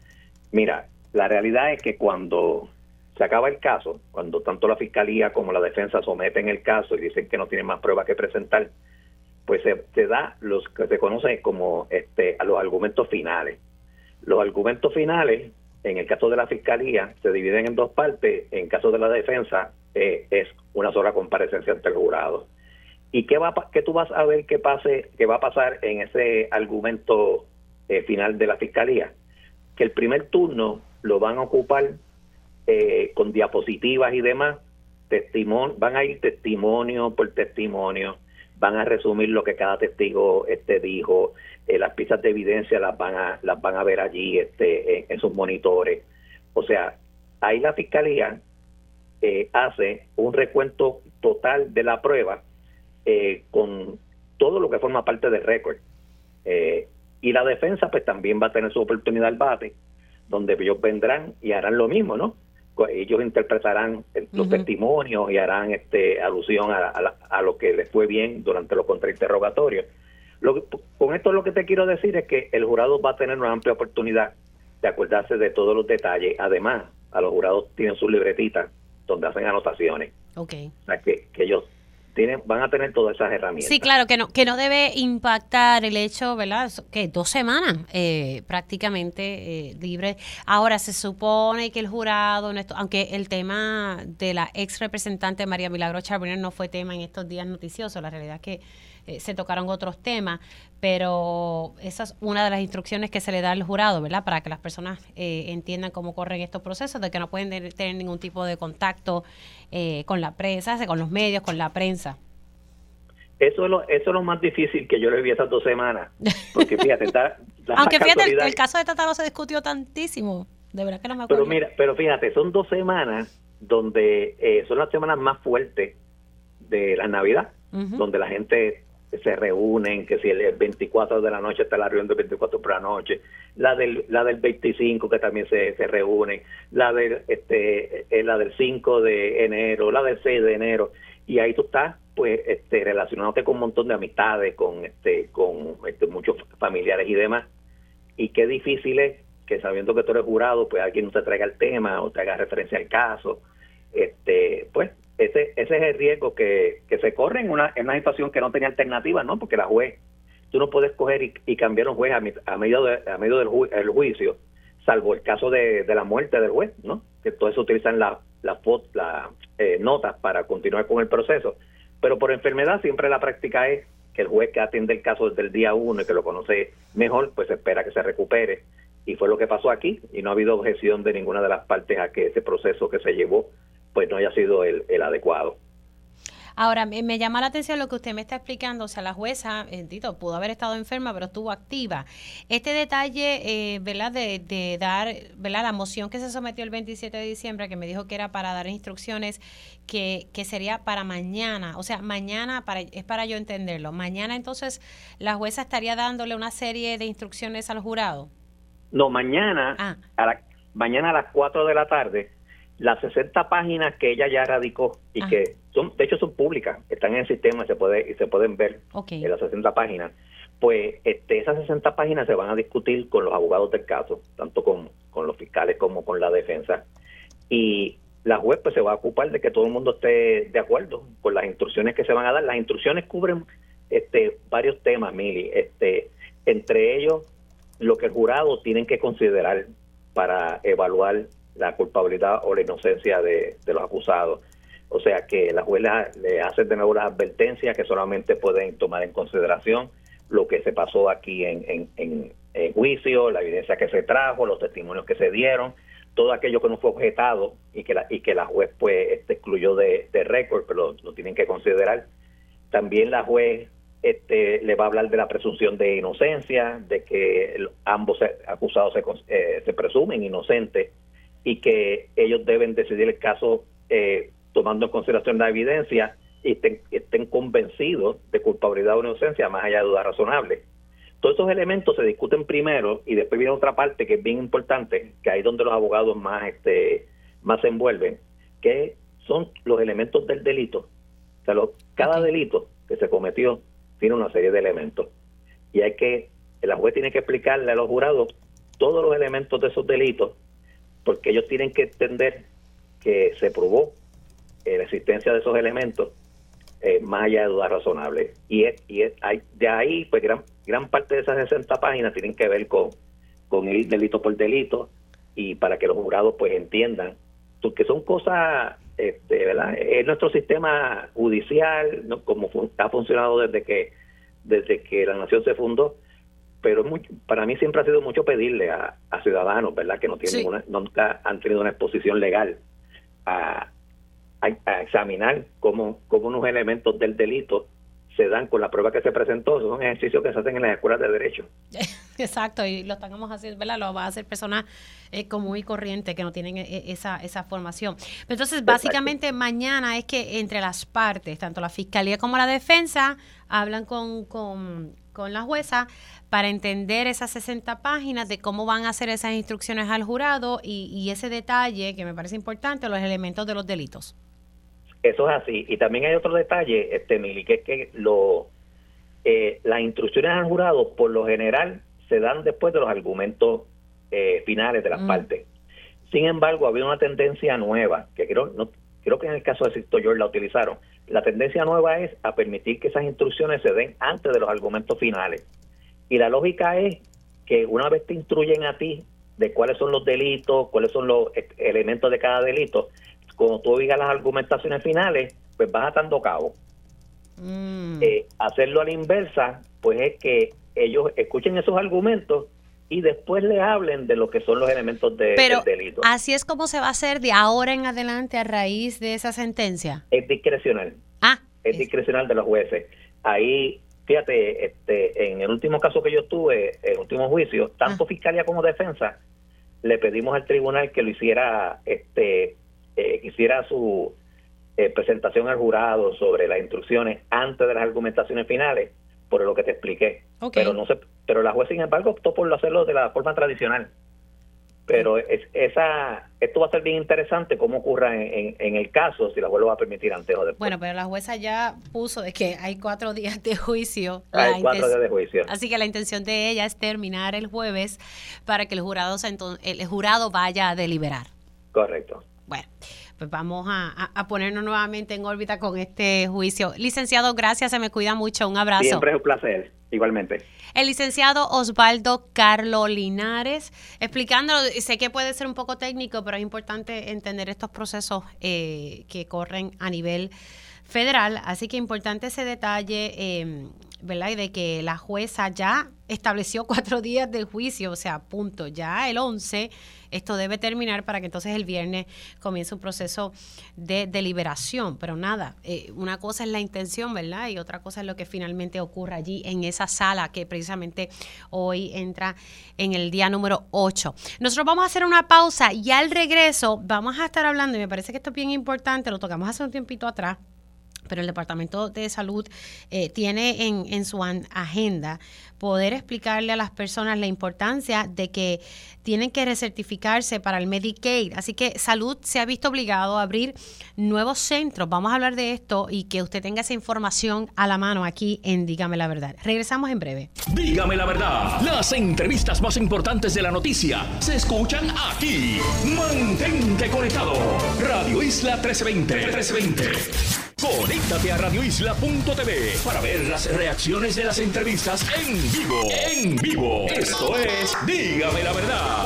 Mira, la realidad es que cuando se acaba el caso, cuando tanto la fiscalía como la defensa someten el caso y dicen que no tienen más pruebas que presentar, pues se, da los que se conocen como este, a los argumentos finales. Los argumentos finales, en el caso de la fiscalía, se dividen en dos partes. En caso de la defensa, eh, es una sola comparecencia ante el jurado. ¿Y qué, va, qué tú vas a ver que, pase, que va a pasar en ese argumento eh, final de la fiscalía? Que el primer turno lo van a ocupar eh, con diapositivas y demás, testimonio, van a ir testimonio por testimonio van a resumir lo que cada testigo este dijo, eh, las piezas de evidencia las van a las van a ver allí este en, sus monitores. O sea, ahí la fiscalía eh, hace un recuento total de la prueba eh, con todo lo lo que forma parte del récord. Eh, y la defensa pues también va a tener su oportunidad al bate, donde ellos vendrán y harán lo mismo, ¿no? Ellos interpretarán los testimonios y harán este alusión a, a, lo que les fue bien durante los contrainterrogatorios. Lo con esto lo que te quiero decir es que el jurado va a tener una amplia oportunidad de acordarse de todos los detalles. Además, a los jurados tienen sus libretitas donde hacen anotaciones. Ok. O sea, que, que ellos tienen, van a tener todas esas herramientas. Sí, claro, que no, que no debe impactar el hecho, ¿verdad? Que dos semanas eh, prácticamente eh, libre. Ahora, se supone que el jurado, aunque el tema de la ex representante María Milagro Charbonnier no fue tema en estos días noticiosos, la realidad es que eh, se tocaron otros temas, pero esa es una de las instrucciones que se le da al jurado, ¿verdad? Para que las personas eh, entiendan cómo corren estos procesos, de que no pueden tener ningún tipo de contacto eh, con la prensa, con los medios, con la prensa. Eso es, lo, eso es lo más difícil que yo le vi estas dos semanas. Porque fíjate, Aunque fíjate, el, caso de Tataro se discutió tantísimo. De verdad que no me acuerdo. Pero mira, pero fíjate, son dos semanas donde son las semanas más fuertes de la Navidad, donde la gente se reúnen, que si el 24 de la noche está la reunión del 24 por la noche, la del la del 25 que también se, se reúnen, la del este eh, la del 5 de enero, la del 6 de enero y ahí tú estás pues este relacionándote con un montón de amistades, con este con este, muchos familiares y demás. Y qué difícil es que sabiendo que tú eres jurado, pues alguien no te traiga el tema o te haga referencia al caso. Este, pues ese, ese es el riesgo que, se corre en una, en una situación que no tenía alternativa, ¿no? Porque la juez, tú no puedes coger y, cambiar un juez a, a medio, de, a medio del juicio, salvo el caso de, la muerte del juez, ¿no? Que todo eso utilizan las la, la, eh, notas para continuar con el proceso. Pero por enfermedad siempre la práctica es que el juez que atiende el caso desde el día uno y que lo conoce mejor, pues espera que se recupere. Y fue lo que pasó aquí, y no ha habido objeción de ninguna de las partes a que ese proceso que se llevó pues no haya sido el, adecuado. Ahora, me, llama la atención lo que usted me está explicando, o sea, la jueza, eh, pudo haber estado enferma, pero estuvo activa. Este detalle, eh, ¿verdad?, de, dar, ¿verdad?, la moción que se sometió el 27 de diciembre, que me dijo que era para dar instrucciones, que, que sería para mañana, o sea, mañana, para, es para yo entenderlo, mañana entonces la jueza estaría dándole una serie de instrucciones al jurado. No, mañana, ah. a la, mañana a las 4 de la tarde, las 60 páginas que ella ya radicó y que son, de hecho son públicas, están en el sistema y se, puede, y se pueden ver en las 60 páginas, pues este, esas 60 páginas se van a discutir con los abogados del caso, tanto con, con los fiscales como con la defensa. Y la juez pues se va a ocupar de que todo el mundo esté de acuerdo con las instrucciones que se van a dar. Las instrucciones cubren este varios temas, Mili, este, entre ellos lo que el jurado tienen que considerar para evaluar la culpabilidad o la inocencia de, los acusados. O sea que la juez le hace de nuevo las advertencias que solamente pueden tomar en consideración lo que se pasó aquí en, en, juicio, la evidencia que se trajo, los testimonios que se dieron, todo aquello que no fue objetado y que la, y que la juez pues este, excluyó de, récord, pero lo, tienen que considerar. También la juez este, le va a hablar de la presunción de inocencia, de que ambos acusados se, eh, se presumen inocentes y que ellos deben decidir el caso eh, tomando en consideración la evidencia y estén, estén convencidos de culpabilidad o inocencia más allá de dudas razonables. Todos esos elementos se discuten primero y después viene otra parte que es bien importante, que ahí es donde los abogados más este más se envuelven, que son los elementos del delito. O sea, cada delito que se cometió tiene una serie de elementos. Y hay que, la juez tiene que explicarle a los jurados todos los elementos de esos delitos porque ellos tienen que entender que se probó eh, la existencia de esos elementos eh, más allá de dudas razonables. Y, es, y es, hay, de ahí, pues gran, gran parte de esas 60 páginas tienen que ver con, con el delito por delito y para que los jurados pues entiendan, porque son cosas, este, ¿verdad? Es nuestro sistema judicial, ¿no? como ha funcionado desde que desde que la nación se fundó, pero para mí siempre ha sido mucho pedirle a, ciudadanos, ¿verdad? Que no tienen una, nunca han tenido una exposición legal a, a, examinar cómo, cómo unos elementos del delito se dan con la prueba que se presentó. Son ejercicios que se hacen en las escuelas de derecho. Exacto, y lo estamos haciendo, ¿verdad? Lo va a hacer personas eh, común y corriente que no tienen eh, esa, esa formación. Entonces, básicamente mañana es que entre las partes, tanto la fiscalía como la defensa, hablan con, con, con la jueza para entender esas 60 páginas de cómo van a hacer esas instrucciones al jurado y, y ese detalle que me parece importante, los elementos de los delitos. Eso es así. Y también hay otro detalle, este Mili, que es que lo, eh, las instrucciones al jurado, por lo general, se dan después de los argumentos eh, finales de las mm. partes. Sin embargo, había una tendencia nueva, que creo, no, creo que en el caso de Sisto George la utilizaron. La tendencia nueva es a permitir que esas instrucciones se den antes de los argumentos finales. Y la lógica es que una vez te instruyen a ti de cuáles son los delitos, cuáles son los e-, elementos de cada delito, cuando tú oigas las argumentaciones finales, pues vas atando cabo. Mm. Eh, hacerlo a la inversa, pues es que ellos escuchen esos argumentos y después le hablen de lo que son los elementos de, del delito. Así es como se va a hacer de ahora en adelante a raíz de esa sentencia. Es discrecional. Ah. Es, discrecional de los jueces. Ahí, fíjate, este, en el último caso que yo tuve, el último juicio, tanto ah. fiscalía como defensa, le pedimos al tribunal que lo hiciera este eh, hiciera su eh, presentación al jurado sobre las instrucciones antes de las argumentaciones finales, por lo que te expliqué. Pero no se, pero la juez sin embargo optó por hacerlo de la forma tradicional. Pero es, esa, esto va a ser bien interesante cómo ocurra en, el caso, si la juez lo va a permitir antes o después. Bueno, pero la jueza ya puso de que hay cuatro días de juicio. Hay cuatro días de juicio. Así que la intención de ella es terminar el jueves para que el jurado, el jurado vaya a deliberar. Correcto. Bueno, pues vamos a, ponernos nuevamente en órbita con este juicio. Licenciado, gracias, se me cuida mucho. Un abrazo. Siempre es un placer, igualmente. El licenciado Osvaldo Carlo Linares, explicándolo, sé que puede ser un poco técnico, pero es importante entender estos procesos eh, que corren a nivel federal, así que importante ese detalle, eh, ¿verdad? Y de que la jueza ya estableció cuatro días de juicio, o sea, punto, ya el 11 esto debe terminar para que entonces el viernes comience un proceso de deliberación. Pero nada, eh, una cosa es la intención, ¿verdad? Y otra cosa es lo que finalmente ocurre allí en esa sala que precisamente hoy entra en el día número 8. Nosotros vamos a hacer una pausa y al regreso vamos a estar hablando, y me parece que esto es bien importante, lo tocamos hace un tiempito atrás pero el Departamento de Salud eh, tiene en, en, su agenda poder explicarle a las personas la importancia de que tienen que recertificarse para el Medicaid. Así que Salud se ha visto obligado a abrir nuevos centros. Vamos a hablar de esto y que usted tenga esa información a la mano aquí en Dígame la Verdad. Regresamos en breve. Dígame la verdad. Las entrevistas más importantes de la noticia se escuchan aquí. Mantente conectado. Radio Isla 1320. 1320. Conéctate a radioisla.tv para ver las reacciones de las entrevistas en vivo. En vivo. Esto es Dígame la verdad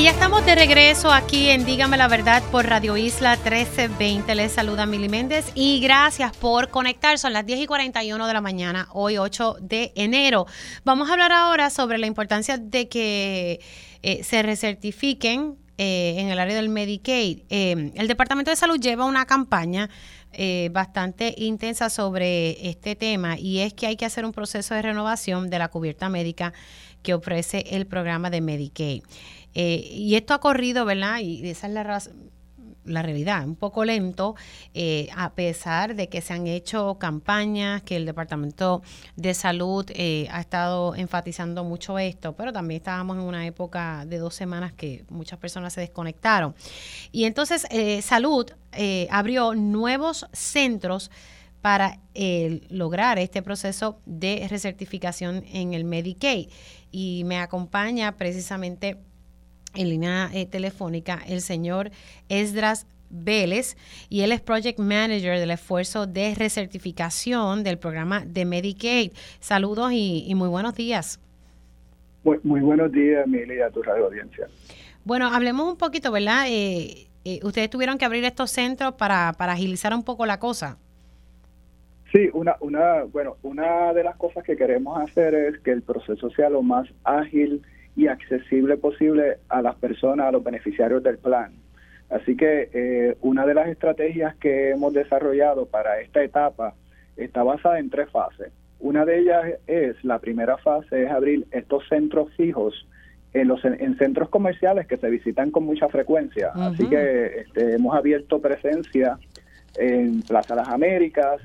Y ya estamos de regreso aquí en Dígame la verdad por Radio Isla 1320. Les saluda Mili Méndez y gracias por conectar. Son las 10 y 41 de la mañana, hoy 8 de enero. Vamos a hablar ahora sobre la importancia de que eh, se recertifiquen eh, en el área del Medicaid. Eh, el Departamento de Salud lleva una campaña eh, bastante intensa sobre este tema y es que hay que hacer un proceso de renovación de la cubierta médica que ofrece el programa de Medicaid. y esto ha corrido, ¿verdad? Y esa es la razón la realidad, un poco lento, eh, a pesar de que se han hecho campañas, que el Departamento de Salud eh, ha estado enfatizando mucho esto, pero también estábamos en una época de dos semanas que muchas personas se desconectaron. Y entonces eh, Salud abrió nuevos centros para lograr este proceso de recertificación en el Medicaid. Y me acompaña precisamente en línea eh, telefónica el señor Esdras Vélez y él es Project Manager del esfuerzo de recertificación del programa de Medicaid. Saludos y, muy buenos días. Muy, buenos días, Emilia, a tu radio audiencia. Bueno, hablemos un poquito, ¿verdad? Eh, eh, ustedes tuvieron que abrir estos centros para, para agilizar un poco la cosa. Sí, una, una, bueno, una de las cosas que queremos hacer es que el proceso sea lo más ágil y accesible posible a las personas, a los beneficiarios del plan. Así que eh, una de las estrategias que hemos desarrollado para esta etapa está basada en tres fases. Una de ellas es, la primera fase es abrir estos centros fijos en los en centros comerciales que se visitan con mucha frecuencia. Así que este, hemos abierto presencia en Plaza Las Américas,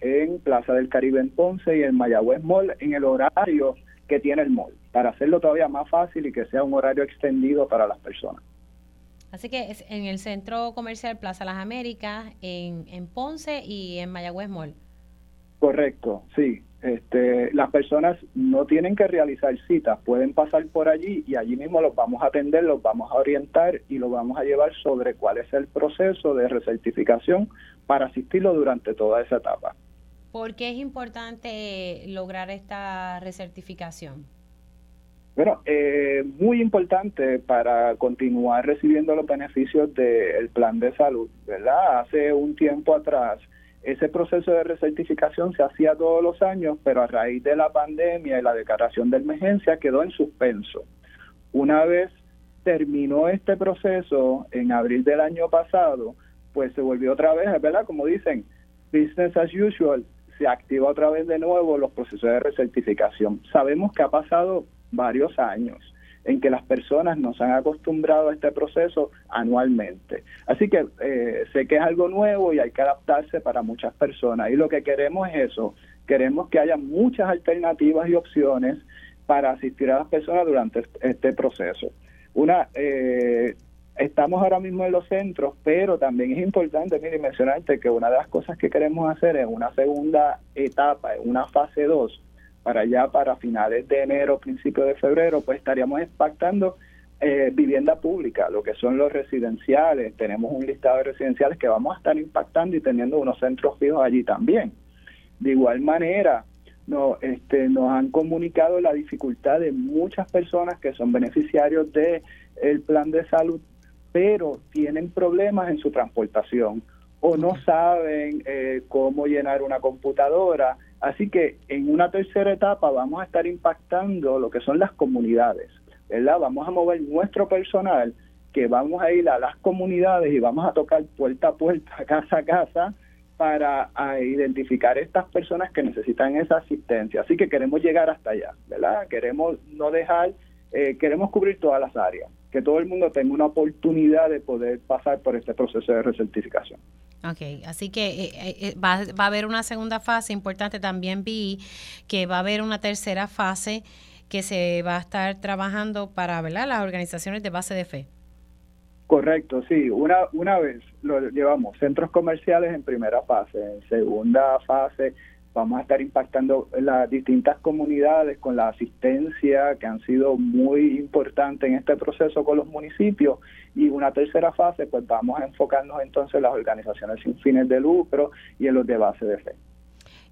en Plaza del Caribe en Ponce y en Mayagüez Mall en el horario que tiene el mall, para hacerlo todavía más fácil y que sea un horario extendido para las personas. Así que es en el centro comercial Plaza Las Américas, en, en Ponce y en Mayagüez Mall. Correcto, sí. Este, las personas no tienen que realizar citas, pueden pasar por allí y allí mismo los vamos a atender, los vamos a orientar y los vamos a llevar sobre cuál es el proceso de recertificación para asistirlo durante toda esa etapa. ¿Por qué es importante lograr esta recertificación? Bueno, eh, muy importante para continuar recibiendo los beneficios del plan de salud, ¿verdad? Hace un tiempo atrás ese proceso de recertificación se hacía todos los años, pero a raíz de la pandemia y la declaración de emergencia quedó en suspenso. Una vez terminó este proceso en abril del año pasado, pues se volvió otra vez, ¿verdad? Como dicen, business as usual, se activa otra vez de nuevo los procesos de recertificación. Sabemos que ha pasado varios años en que las personas nos han acostumbrado a este proceso anualmente. Así que eh, sé que es algo nuevo y hay que adaptarse para muchas personas. Y lo que queremos es eso, queremos que haya muchas alternativas y opciones para asistir a las personas durante este proceso. Una, eh, estamos ahora mismo en los centros, pero también es importante, mire, mencionarte que una de las cosas que queremos hacer en una segunda etapa, en una fase 2, para allá, para finales de enero, principios de febrero, pues estaríamos impactando eh, vivienda pública, lo que son los residenciales. Tenemos un listado de residenciales que vamos a estar impactando y teniendo unos centros fijos allí también. De igual manera, no, este, nos han comunicado la dificultad de muchas personas que son beneficiarios del el plan de salud, pero tienen problemas en su transportación o no saben eh, cómo llenar una computadora Así que en una tercera etapa vamos a estar impactando lo que son las comunidades, ¿verdad? Vamos a mover nuestro personal que vamos a ir a las comunidades y vamos a tocar puerta a puerta, casa a casa, para identificar estas personas que necesitan esa asistencia. Así que queremos llegar hasta allá, ¿verdad? Queremos no dejar, eh, queremos cubrir todas las áreas, que todo el mundo tenga una oportunidad de poder pasar por este proceso de recertificación. Ok, así que eh, eh, eh, va, va, a haber una segunda fase importante. También vi que va a haber una tercera fase que se va a estar trabajando para ¿verdad? las organizaciones de base de fe. Correcto, sí. Una, una vez lo llevamos centros comerciales en primera fase, en segunda fase vamos a estar impactando las distintas comunidades con la asistencia que han sido muy importantes en este proceso con los municipios y una tercera fase pues vamos a enfocarnos entonces en las organizaciones sin fines de lucro y en los de base de fe.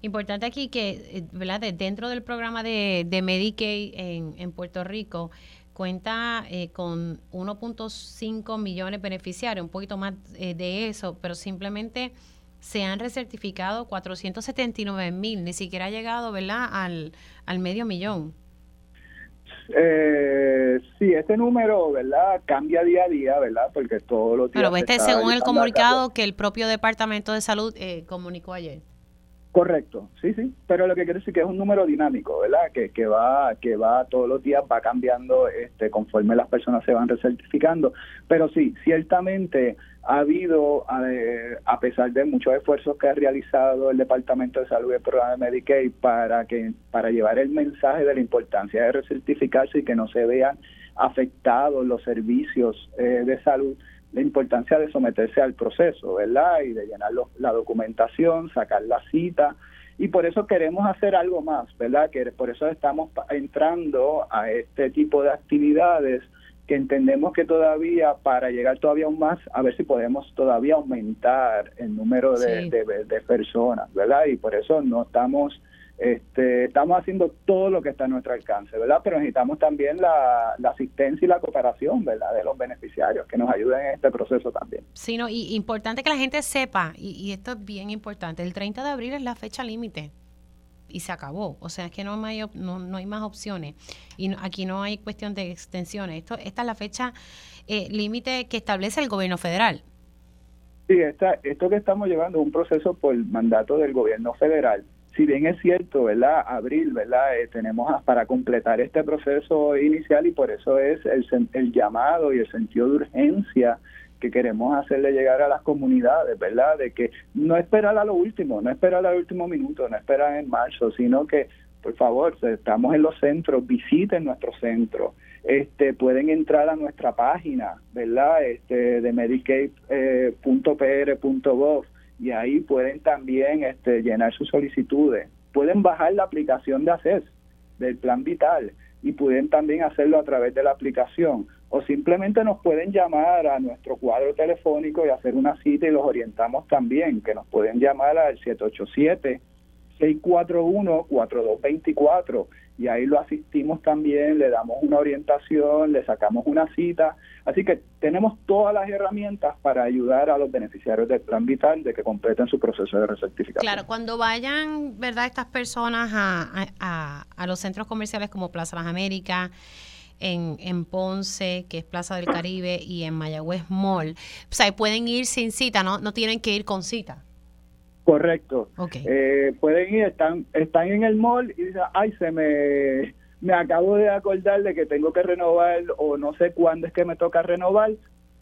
Importante aquí que, eh, ¿verdad? dentro del programa de, de Medicaid en, en Puerto Rico, cuenta eh, con 1.5 millones de beneficiarios, un poquito más eh, de eso, pero simplemente se han recertificado 479 mil, ni siquiera ha llegado, ¿verdad?, al, al medio millón. Eh, sí, este número, ¿verdad? Cambia día a día, ¿verdad? Porque todos los días. Pero este según el comunicado que el propio Departamento de Salud eh, comunicó ayer. Correcto, sí, sí, pero lo que quiero decir que es un número dinámico, ¿verdad? Que, que va que va todos los días, va cambiando este conforme las personas se van recertificando, pero sí, ciertamente ha habido, eh, a pesar de muchos esfuerzos que ha realizado el Departamento de Salud y el programa de Medicaid para, que, para llevar el mensaje de la importancia de recertificarse y que no se vean afectados los servicios eh, de salud, la importancia de someterse al proceso, ¿verdad? Y de llenar la documentación, sacar la cita. Y por eso queremos hacer algo más, ¿verdad? Que por eso estamos entrando a este tipo de actividades que entendemos que todavía para llegar todavía aún más, a ver si podemos todavía aumentar el número de, de, personas, ¿verdad? Y por eso no estamos, este, estamos haciendo todo lo que está a nuestro alcance, ¿verdad? Pero necesitamos también la, asistencia y la cooperación, ¿verdad? De los beneficiarios que nos ayuden en este proceso también. Sí, no, y importante que la gente sepa, y, y esto es bien importante, el 30 de abril es la fecha límite y se acabó. O sea, es que no hay, no, no hay más opciones. Y aquí no hay cuestión de extensiones. Esto, esta es la fecha eh, límite que establece el gobierno federal. Sí, esta, esto que estamos llevando es un proceso por mandato del gobierno federal. Si bien es cierto, ¿verdad? Abril, ¿verdad? Eh, tenemos para completar este proceso inicial y por eso es el, el llamado y el sentido de urgencia que queremos hacerle llegar a las comunidades, ¿verdad? De que no esperar a lo último, no esperar al último minuto, no esperar en marzo, sino que, por favor, estamos en los centros, visiten nuestro centro, este, pueden entrar a nuestra página, ¿verdad? Este, de medicaid.pr.gov eh, y ahí pueden también este, llenar sus solicitudes. Pueden bajar la aplicación de ACES del Plan Vital y pueden también hacerlo a través de la aplicación o simplemente nos pueden llamar a nuestro cuadro telefónico y hacer una cita y los orientamos también, que nos pueden llamar al 787 641-4224 y ahí lo asistimos también, le damos una orientación, le sacamos una cita. Así que tenemos todas las herramientas para ayudar a los beneficiarios del Plan Vital de que completen su proceso de recertificación. Claro, cuando vayan, ¿verdad?, estas personas a, a, a los centros comerciales como Plaza Las Américas, en, en, Ponce, que es Plaza del Caribe, y en Mayagüez Mall. O sea, pueden ir sin cita, ¿no? No tienen que ir con cita. Correcto. Eh, pueden ir, están, están en el mall y dicen, ay, se me, me acabo de acordar de que tengo que renovar o no sé cuándo es que me toca renovar,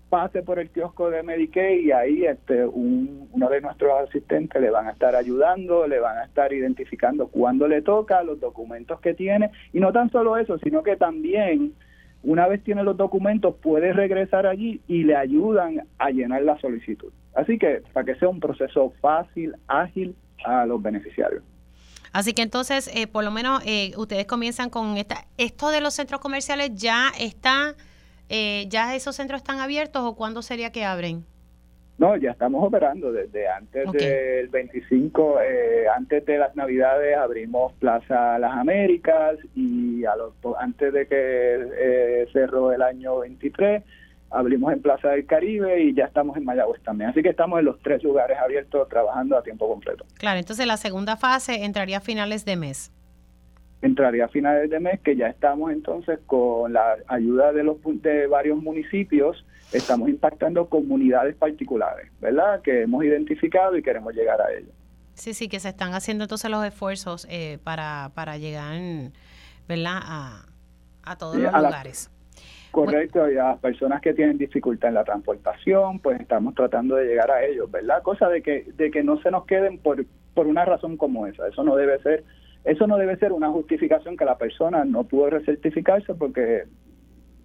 pase por el kiosco de Medicaid y ahí este uno de nuestros asistentes le van a estar ayudando, le van a estar identificando cuándo le toca, los documentos que tiene y no tan solo eso, sino que también una vez tiene los documentos puede regresar allí y le ayudan a llenar la solicitud. Así que para que sea un proceso fácil, ágil a los beneficiarios. Así que entonces, eh, por lo menos, eh, ustedes comienzan con esta, esto de los centros comerciales ya está, eh, ya esos centros están abiertos o cuándo sería que abren? No, ya estamos operando desde antes del 25, antes de las Navidades abrimos Plaza Las Américas y a los, antes de que cerró el año 23 abrimos en Plaza del Caribe y ya estamos en Mayagüez también. Así que estamos en los tres lugares abiertos trabajando a tiempo completo. Claro, entonces la segunda fase entraría a finales de mes. Entraría a finales de mes, que ya estamos entonces con la ayuda de, los, de varios municipios, estamos impactando comunidades particulares, ¿verdad? Que hemos identificado y queremos llegar a ellos. Sí, sí, que se están haciendo entonces los esfuerzos eh, para, para llegar, ¿verdad? A, a todos los lugares. Correcto, y a las personas que tienen dificultad en la transportación, pues estamos tratando de llegar a ellos, ¿verdad? Cosa de que de que no se nos queden por por una razón como esa. Eso no debe ser eso no debe ser una justificación que la persona no pudo recertificarse porque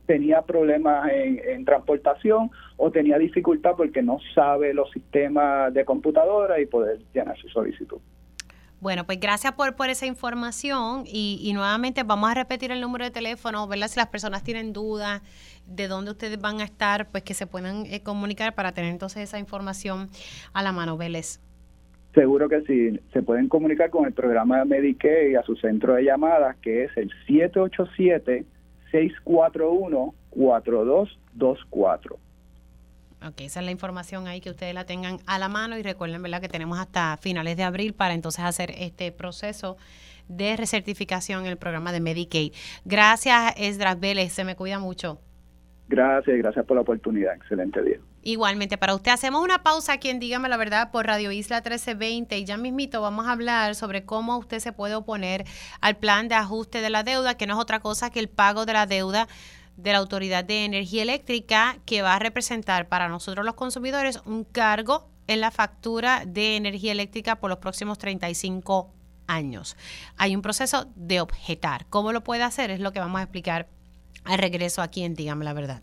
tenía problemas en, en, transportación o tenía dificultad porque no sabe los sistemas de computadora y poder llenar su solicitud. Bueno, pues gracias por, por esa información y, nuevamente vamos a repetir el número de teléfono, ¿verdad? Si las personas tienen dudas de dónde ustedes van a estar, pues que se puedan eh, comunicar para tener entonces esa información a la mano, Vélez. Seguro que sí, se pueden comunicar con el programa de Medicaid y a su centro de llamadas que es el 787-641-4224. Ok, esa es la información ahí que ustedes la tengan a la mano y recuerden, ¿verdad?, que tenemos hasta finales de abril para entonces hacer este proceso de recertificación en el programa de Medicaid. Gracias, Esdras Vélez, se me cuida mucho. Gracias, gracias por la oportunidad. Excelente día. Igualmente para usted. Hacemos una pausa aquí en Dígame la Verdad por Radio Isla 1320 y ya mismito vamos a hablar sobre cómo usted se puede oponer al plan de ajuste de la deuda, que no es otra cosa que el pago de la deuda de la Autoridad de Energía Eléctrica que va a representar para nosotros los consumidores un cargo en la factura de energía eléctrica por los próximos 35 años. Hay un proceso de objetar. ¿Cómo lo puede hacer? Es lo que vamos a explicar al regreso aquí en Dígame la Verdad.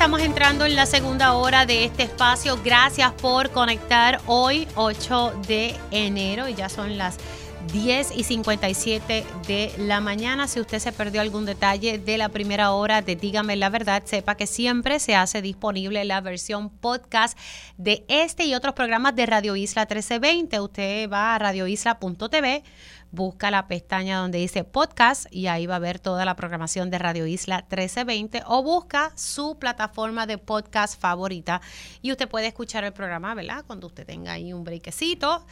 estamos entrando en la segunda hora de este espacio. Gracias por conectar hoy, 8 de enero, y ya son las 10 y 57 de la mañana. Si usted se perdió algún detalle de la primera hora de Dígame la Verdad, sepa que siempre se hace disponible la versión podcast de este y otros programas de Radio Isla 1320. Usted va a radioisla.tv busca la pestaña donde dice podcast y ahí va a ver toda la programación de Radio Isla 1320 o busca su plataforma de podcast favorita y usted puede escuchar el programa, ¿verdad? Cuando usted tenga ahí un brequecito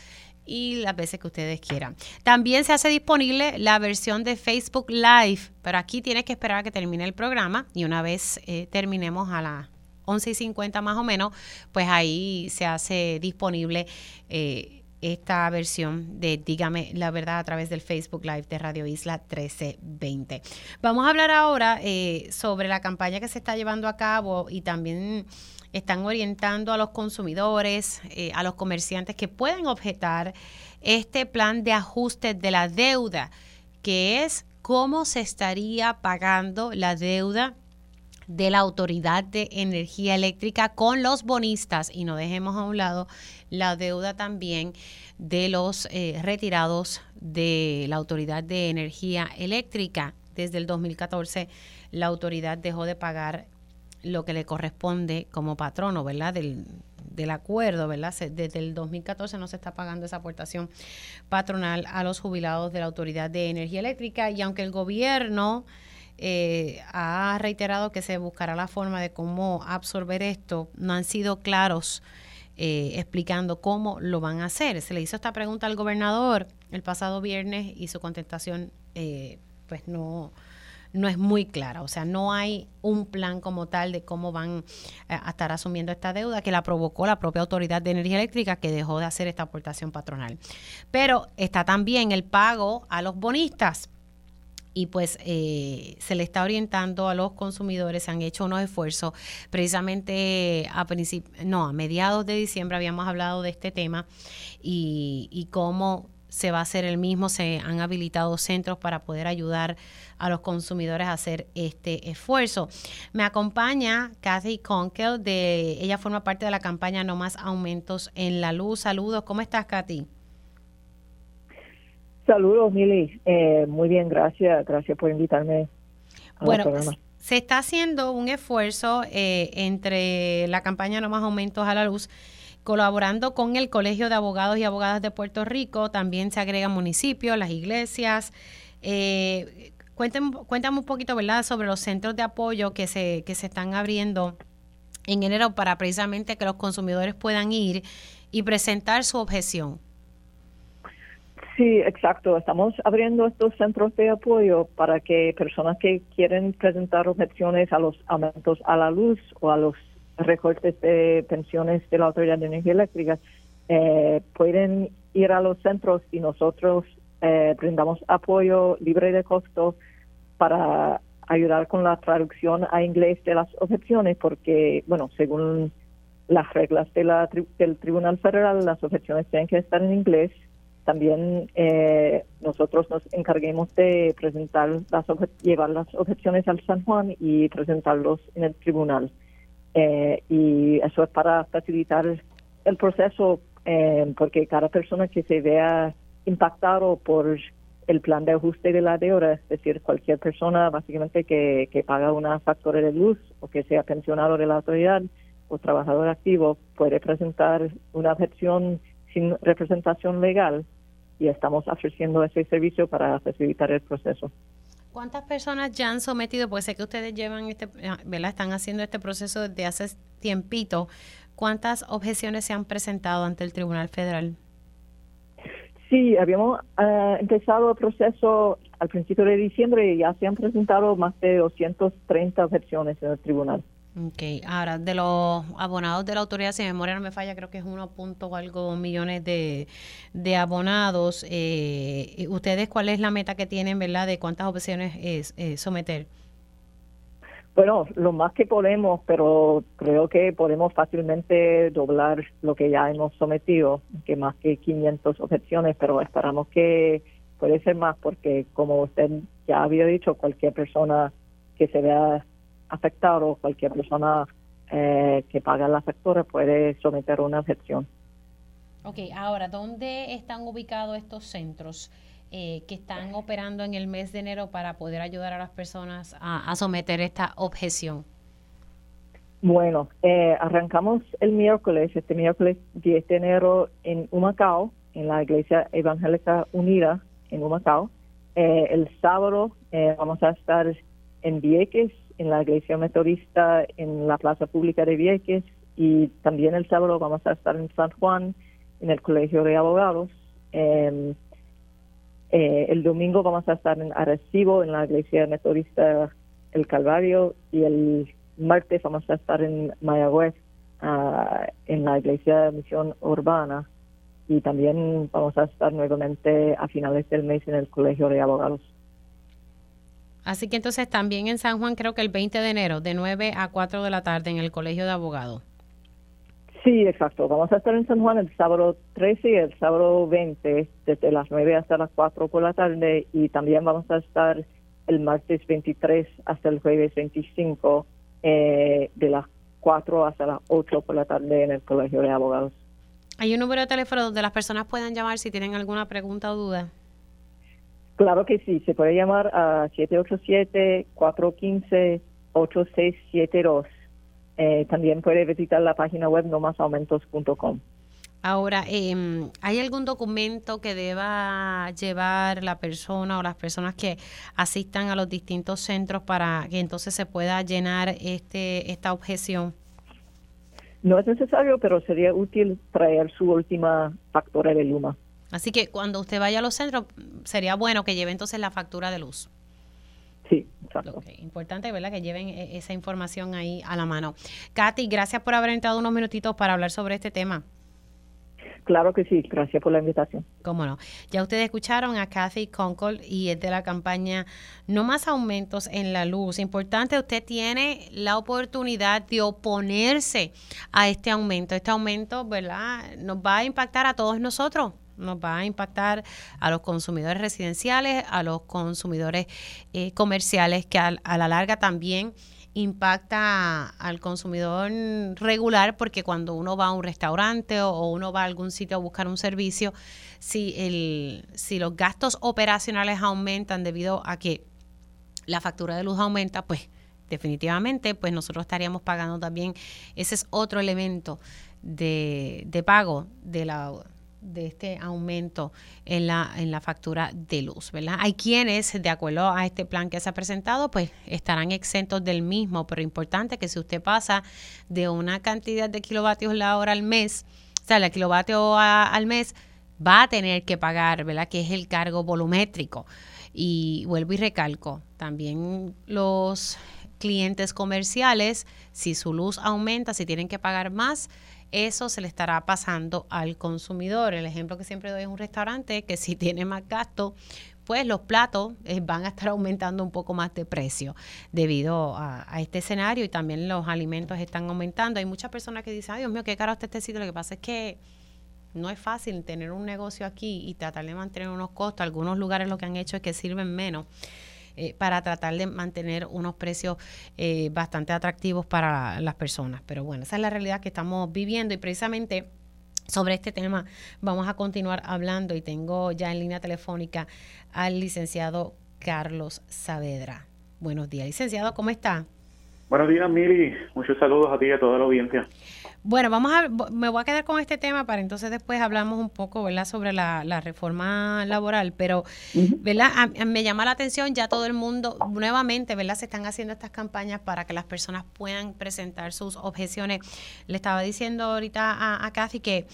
y las veces que ustedes quieran. También se hace disponible la versión de Facebook Live, pero aquí tiene que esperar a que termine el programa y una vez eh, terminemos a las 11 y 50 más o menos, pues ahí se hace disponible eh, esta versión de Dígame la verdad a través del Facebook Live de Radio Isla 1320. Vamos a hablar ahora eh, sobre la campaña que se está llevando a cabo y también están orientando a los consumidores, eh, a los comerciantes que pueden objetar este plan de ajuste de la deuda, que es cómo se estaría pagando la deuda de la Autoridad de Energía Eléctrica con los bonistas y no dejemos a un lado la deuda también de los eh, retirados de la Autoridad de Energía Eléctrica. Desde el 2014 la autoridad dejó de pagar lo que le corresponde como patrono, ¿verdad? Del, del acuerdo, ¿verdad? Desde el 2014 no se está pagando esa aportación patronal a los jubilados de la Autoridad de Energía Eléctrica y aunque el gobierno eh, ha reiterado que se buscará la forma de cómo absorber esto, no han sido claros eh, explicando cómo lo van a hacer. Se le hizo esta pregunta al gobernador el pasado viernes y su contestación eh, pues no, no es muy clara. O sea, no hay un plan como tal de cómo van a estar asumiendo esta deuda que la provocó la propia Autoridad de Energía Eléctrica que dejó de hacer esta aportación patronal. Pero está también el pago a los bonistas y pues eh, se le está orientando a los consumidores, se han hecho unos esfuerzos. Precisamente a no, a mediados de diciembre habíamos hablado de este tema y, cómo se va a hacer el mismo, se han habilitado centros para poder ayudar a los consumidores a hacer este esfuerzo. Me acompaña Kathy Conkel, de, ella forma parte de la campaña No Más Aumentos en la Luz. Saludos, ¿cómo estás Kathy? Saludos, Mili. Eh, muy bien, gracias. Gracias por invitarme a bueno. Se está haciendo un esfuerzo eh, entre la campaña No Más Aumentos a la Luz, colaborando con el Colegio de Abogados y Abogadas de Puerto Rico. También se agregan municipios, las iglesias. Eh, cuéntame, cuéntame un poquito, ¿verdad?, sobre los centros de apoyo que se, que se están abriendo en enero para precisamente que los consumidores puedan ir y presentar su objeción. Sí, exacto. Estamos abriendo estos centros de apoyo para que personas que quieren presentar objeciones a los aumentos a la luz o a los recortes de pensiones de la Autoridad de Energía Eléctrica eh, pueden ir a los centros y nosotros eh, brindamos apoyo libre de costo para ayudar con la traducción a inglés de las objeciones porque, bueno, según las reglas de la, del Tribunal Federal, las objeciones tienen que estar en inglés también eh, nosotros nos encarguemos de presentar las llevar las objeciones al San Juan y presentarlos en el tribunal. Eh, y eso es para facilitar el proceso, eh, porque cada persona que se vea impactado por el plan de ajuste de la deuda, es decir, cualquier persona básicamente que, que paga una factura de luz o que sea pensionado de la autoridad o trabajador activo, puede presentar una objeción sin representación legal y estamos ofreciendo ese servicio para facilitar el proceso. ¿Cuántas personas ya han sometido? Pues sé que ustedes llevan este, ¿verdad? Están haciendo este proceso desde hace tiempito. ¿Cuántas objeciones se han presentado ante el Tribunal Federal? Sí, habíamos ah, empezado el proceso al principio de diciembre y ya se han presentado más de 230 objeciones en el tribunal. Ok, ahora de los abonados de la autoridad, si memoria no me falla, creo que es uno punto algo millones de, de abonados. Eh, ¿Ustedes cuál es la meta que tienen, verdad, de cuántas objeciones es, eh, someter? Bueno, lo más que podemos, pero creo que podemos fácilmente doblar lo que ya hemos sometido, que más que 500 objeciones, pero esperamos que puede ser más porque, como usted ya había dicho, cualquier persona que se vea afectado, cualquier persona eh, que paga la factura puede someter una objeción. Ok, ahora, ¿dónde están ubicados estos centros eh, que están operando en el mes de enero para poder ayudar a las personas a, someter esta objeción? Bueno, eh, arrancamos el miércoles, este miércoles 10 de enero en Humacao, en la Iglesia Evangélica Unida, en Humacao. Eh, el sábado eh, vamos a estar en Vieques, en la iglesia metodista, en la plaza pública de Vieques, y también el sábado vamos a estar en San Juan, en el Colegio de Abogados. Em, eh, el domingo vamos a estar en Arecibo, en la iglesia metodista El Calvario, y el martes vamos a estar en Mayagüez, ah, en la iglesia de Misión Urbana, y también vamos a estar nuevamente a finales del mes en el Colegio de Abogados. Así que entonces también en San Juan creo que el 20 de enero, de 9 a 4 de la tarde en el Colegio de Abogados. Sí, exacto. Vamos a estar en San Juan el sábado 13 y el sábado 20, desde las 9 hasta las 4 por la tarde, y también vamos a estar el martes 23 hasta el jueves 25, eh, de las 4 hasta las 8 por la tarde en el Colegio de Abogados. ¿Hay un número de teléfono donde las personas puedan llamar si tienen alguna pregunta o duda? Claro que sí, se puede llamar a 787-415-8672. Eh, también puede visitar la página web nomasaumentos.com. Ahora, eh, ¿hay algún documento que deba llevar la persona o las personas que asistan a los distintos centros para que entonces se pueda llenar este esta objeción? No es necesario, pero sería útil traer su última factura de Luma. Así que cuando usted vaya a los centros, sería bueno que lleve entonces la factura de luz. Sí, exacto. Importante, ¿verdad? Que lleven e, esa información ahí a la mano. Katy, gracias por haber entrado unos minutitos para hablar sobre este tema. Claro que sí, gracias por la invitación. Cómo no. Ya ustedes escucharon a Kathy Concord y es de la campaña No más aumentos en la luz. Importante, usted tiene la oportunidad de oponerse a este aumento. Este aumento, ¿verdad? Nos va a impactar a todos nosotros nos va a impactar a los consumidores residenciales, a los consumidores eh, comerciales, que a la larga también impacta al consumidor regular porque cuando uno va a un restaurante o, uno va a algún sitio a buscar un servicio, si, el, si los gastos operacionales aumentan debido a que la factura de luz aumenta, pues definitivamente pues nosotros estaríamos pagando también, ese es otro elemento de, de pago de la de este aumento en la, en la factura de luz, ¿verdad? Hay quienes, de acuerdo a este plan que se ha presentado, pues estarán exentos del mismo, pero importante que si usted pasa de una cantidad de kilovatios la hora al mes, o sea, el kilovatio al mes, va a tener que pagar, ¿verdad? Que es el cargo volumétrico. Y vuelvo y recalco, también los clientes comerciales, si su luz aumenta, si tienen que pagar más, eso se le estará pasando al consumidor. El ejemplo que siempre doy es un restaurante que si tiene más gasto, pues los platos eh, van a estar aumentando un poco más de precio debido a, este escenario y también los alimentos están aumentando. Hay muchas personas que dicen, ay Dios mío, qué caro está este sitio. Lo que pasa es que no es fácil tener un negocio aquí y tratar de mantener unos costos. Algunos lugares lo que han hecho es que sirven menos. Eh, para tratar de mantener unos precios eh, bastante atractivos para las personas. Pero bueno, esa es la realidad que estamos viviendo y precisamente sobre este tema vamos a continuar hablando y tengo ya en línea telefónica al licenciado Carlos Saavedra. Buenos días, licenciado, ¿cómo está? Buenos días, Miri. Muchos saludos a ti y a toda la audiencia. Bueno, vamos a, me voy a quedar con este tema para entonces después hablamos un poco, ¿verdad?, sobre la, reforma laboral, pero, ¿verdad?, me llama la atención ya todo el mundo, nuevamente, ¿verdad?, se están haciendo estas campañas para que las personas puedan presentar sus objeciones. Le estaba diciendo ahorita a, a Kathy que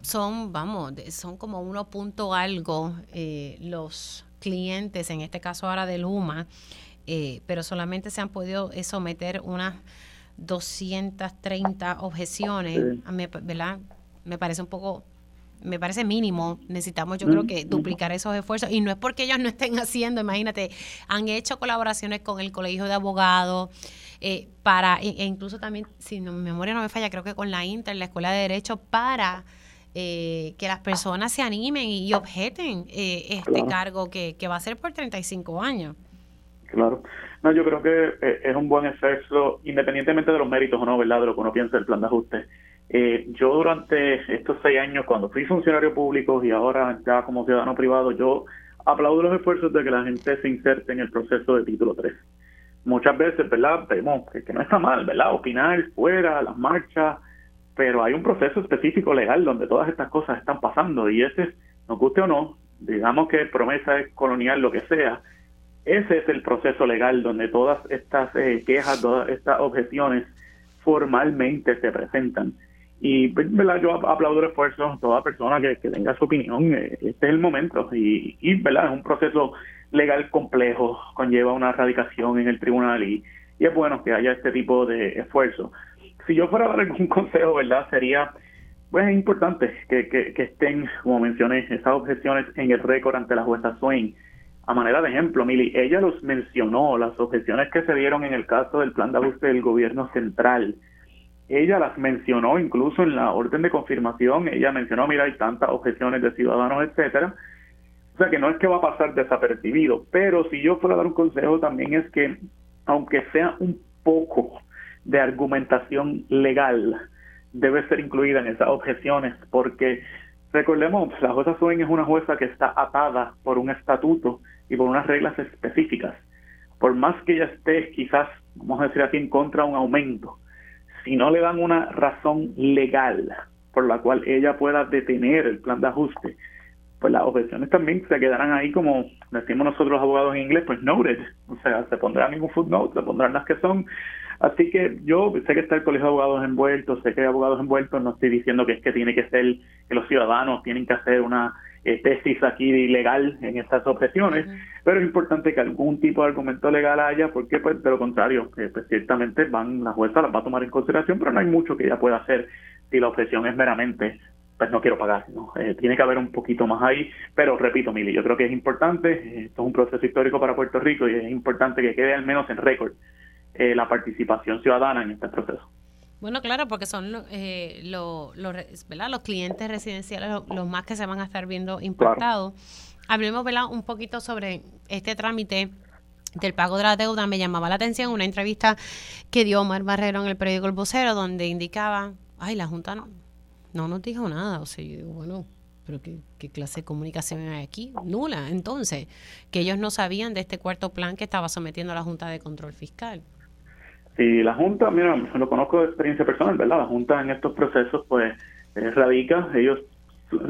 son, vamos, son como uno punto algo eh, los clientes, en este caso ahora de Luma, eh, pero solamente se han podido someter unas 230 objeciones, me, ¿verdad? Me parece un poco me parece mínimo. Necesitamos, yo creo que duplicar esos esfuerzos. Y no es porque ellos no estén haciendo, imagínate, han hecho colaboraciones con el Colegio de Abogados, eh, para, e, e, incluso también, si mi memoria no me falla, creo que con la Inter, la Escuela de Derecho, para eh, que las personas se animen y, objeten eh, este cargo que, que va a ser por 35 años. Claro. No, yo creo que eh, es un buen efecto, independientemente de los méritos o no, ¿verdad? De lo que uno piensa del plan de ajuste. Eh, yo durante estos seis años, cuando fui funcionario público y ahora ya como ciudadano privado, yo aplaudo los esfuerzos de que la gente se inserte en el proceso de título 3. Muchas veces, ¿verdad? Vemos que, no está mal, ¿verdad? Opinar fuera, las marchas, pero hay un proceso específico legal donde todas estas cosas están pasando y ese, nos guste o no, digamos que promesa es colonial, lo que sea, ese es el proceso legal donde todas estas eh, quejas, todas estas objeciones formalmente se presentan. Y ¿verdad? yo aplaudo el esfuerzo de toda persona que, tenga su opinión. Eh, este es el momento. Y, y ¿verdad? es un proceso legal complejo, conlleva una radicación en el tribunal y, y es bueno que haya este tipo de esfuerzo. Si yo fuera a dar algún consejo, ¿verdad? Sería, pues es importante que, que, estén, como mencioné, esas objeciones en el récord ante la jueza Swain. A manera de ejemplo, Mili, ella los mencionó, las objeciones que se dieron en el caso del plan de ajuste del gobierno central. Ella las mencionó incluso en la orden de confirmación. Ella mencionó, mira, hay tantas objeciones de ciudadanos, etcétera. O sea que no es que va a pasar desapercibido, pero si yo fuera a dar un consejo también es que, aunque sea un poco de argumentación legal debe ser incluida en esas objeciones, porque recordemos, la jueza Swain es una jueza que está atada por un estatuto y por unas reglas específicas. Por más que ella esté quizás, vamos a decir así, en contra de un aumento, si no le dan una razón legal por la cual ella pueda detener el plan de ajuste, pues las objeciones también se quedarán ahí como decimos nosotros los abogados en inglés, pues noted, o sea, se pondrán en un footnote, se pondrán las que sé Así que yo sé que está el colegio de abogados envuelto, sé que hay abogados envueltos, no estoy diciendo que es que tiene que ser que los ciudadanos tienen que hacer una tesis aquí ilegal en estas objeciones, pero es importante que algún tipo de argumento legal haya, porque pues de lo contrario, pues ciertamente van la jueza las va a tomar en consideración, pero no hay mucho que ella pueda hacer si la objeción es meramente pues no quiero pagar, ¿no? Eh, tiene que haber un poquito más ahí, pero repito, Mili, yo creo que es importante, esto es un proceso histórico para Puerto Rico y es importante que quede al menos en récord eh, la participación ciudadana en este proceso. Bueno, claro, porque son eh, los clientes residenciales los, más que se van a estar viendo impactados. Hablemos ¿verdad? un poquito sobre este trámite del pago de la deuda. Me llamaba la atención una entrevista que dio Omar Barrero en el periódico El Vocero, donde indicaba, ay, la Junta no, no nos dijo nada. O sea, yo digo, bueno, pero ¿qué, ¿qué, clase de comunicación hay aquí? Nula. Entonces, que ellos no sabían de este cuarto plan que estaba sometiendo a la Junta de Control Fiscal. Sí, la Junta, mira, lo conozco de experiencia personal, ¿verdad? La Junta en estos procesos, pues, eh, radica, ellos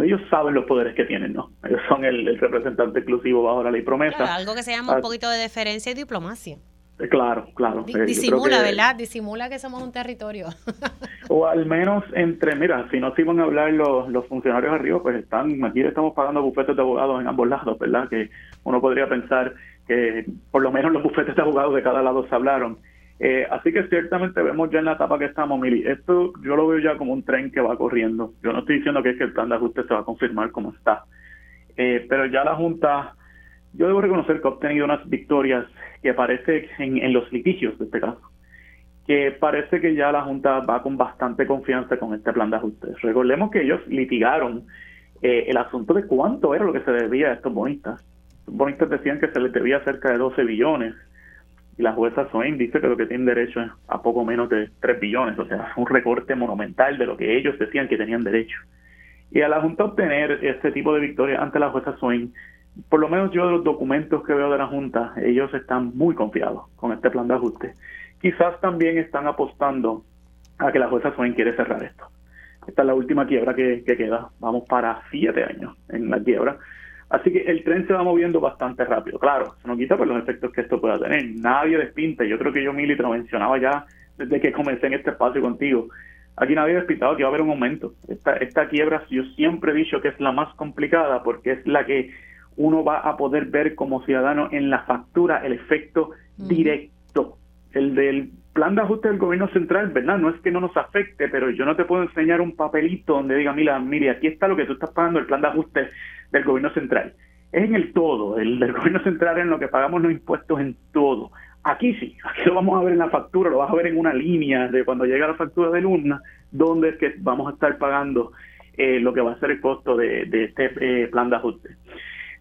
ellos saben los poderes que tienen, ¿no? Ellos son el, representante exclusivo bajo la ley promesa. algo que se llama un ah. poquito de deferencia y diplomacia. Eh, claro, claro. Eh, disimula, ¿verdad? Disimula que somos un territorio. o al menos entre, mira, si no se iban a hablar los, los funcionarios arriba, pues están, aquí estamos pagando bufetes de abogados en ambos lados, ¿verdad? Que uno podría pensar que por lo menos los bufetes de abogados de cada lado se hablaron eh, así que ciertamente vemos ya en la etapa que estamos, Mili. Esto yo lo veo ya como un tren que va corriendo. Yo no estoy diciendo que es que el plan de ajuste se va a confirmar como está. Eh, pero ya la Junta, yo debo reconocer que ha obtenido unas victorias que parece en, los litigios de este caso, que parece que ya la Junta va con bastante confianza con este plan de ajuste. Recordemos que ellos litigaron eh, el asunto de cuánto era lo que se debía a estos bonistas. Los bonistas decían que se les debía cerca de 12 billones y la jueza Swain dice que lo que tienen derecho es a poco menos de 3 billones, o sea, un recorte monumental de lo que ellos decían que tenían derecho. Y a la Junta obtener este tipo de victoria ante la jueza Swain, por lo menos yo de los documentos que veo de la Junta, ellos están muy confiados con este plan de ajuste. Quizás también están apostando a que la jueza Swain quiere cerrar esto. Esta es la última quiebra que, que queda. Vamos para siete años en la quiebra. Así que el tren se va moviendo bastante rápido. Claro, se nos quita por los efectos que esto pueda tener. Nadie despinta. Yo creo que yo, Mili, te lo mencionaba ya desde que comencé en este espacio contigo. Aquí nadie ha despintado que va a haber un aumento. Esta, esta quiebra, yo siempre he dicho que es la más complicada porque es la que uno va a poder ver como ciudadano en la factura el efecto directo. El del plan de ajuste del gobierno central, ¿verdad? No es que no nos afecte, pero yo no te puedo enseñar un papelito donde diga, mira, mire, aquí está lo que tú estás pagando, el plan de ajuste del gobierno central. Es en el todo, el del gobierno central en lo que pagamos los impuestos en todo. Aquí sí, aquí lo vamos a ver en la factura, lo vas a ver en una línea de cuando llega la factura de luna, donde es que vamos a estar pagando eh, lo que va a ser el costo de, este eh, plan de ajuste.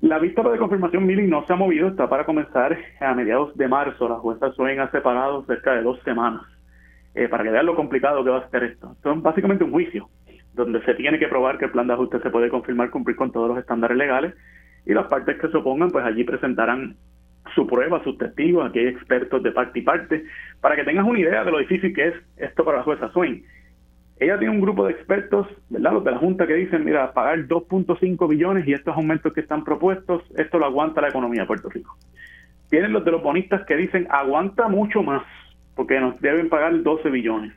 La vista de confirmación Milling no se ha movido, está para comenzar a mediados de marzo. Las juezas suelen ha separado cerca de dos semanas. Eh, para que vean lo complicado que va a ser esto. Esto es básicamente un juicio donde se tiene que probar que el plan de ajuste se puede confirmar cumplir con todos los estándares legales y las partes que se opongan pues allí presentarán su prueba, sus testigos, aquí hay expertos de parte y parte, para que tengas una idea de lo difícil que es esto para la jueza Swain. ella tiene un grupo de expertos, ¿verdad? Los de la Junta que dicen, mira, pagar 2.5 billones y estos aumentos que están propuestos, esto lo aguanta la economía de Puerto Rico. Tienen los de los bonistas que dicen, aguanta mucho más, porque nos deben pagar 12 billones.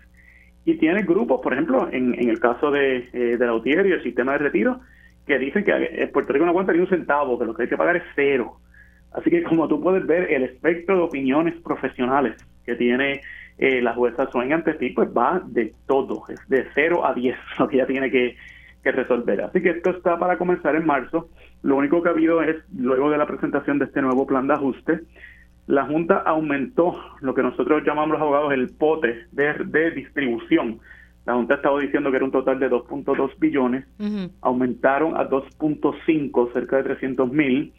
Y tiene grupos, por ejemplo, en, el caso de, eh, de la UTIER y el sistema de retiro, que dicen que Puerto Rico no aguanta ni un centavo, que lo que hay que pagar es cero. Así que como tú puedes ver, el espectro de opiniones profesionales que tiene eh, la jueza Swain ante ti, pues va de todo, es de 0 a 10 lo que ella tiene que, resolver. Así que esto está para comenzar en marzo. Lo único que ha habido es, luego de la presentación de este nuevo plan de ajuste, la Junta aumentó lo que nosotros llamamos los abogados el pote de, de distribución. La Junta estaba diciendo que era un total de 2.2 billones, aumentaron a 2.5, cerca de 300 mil,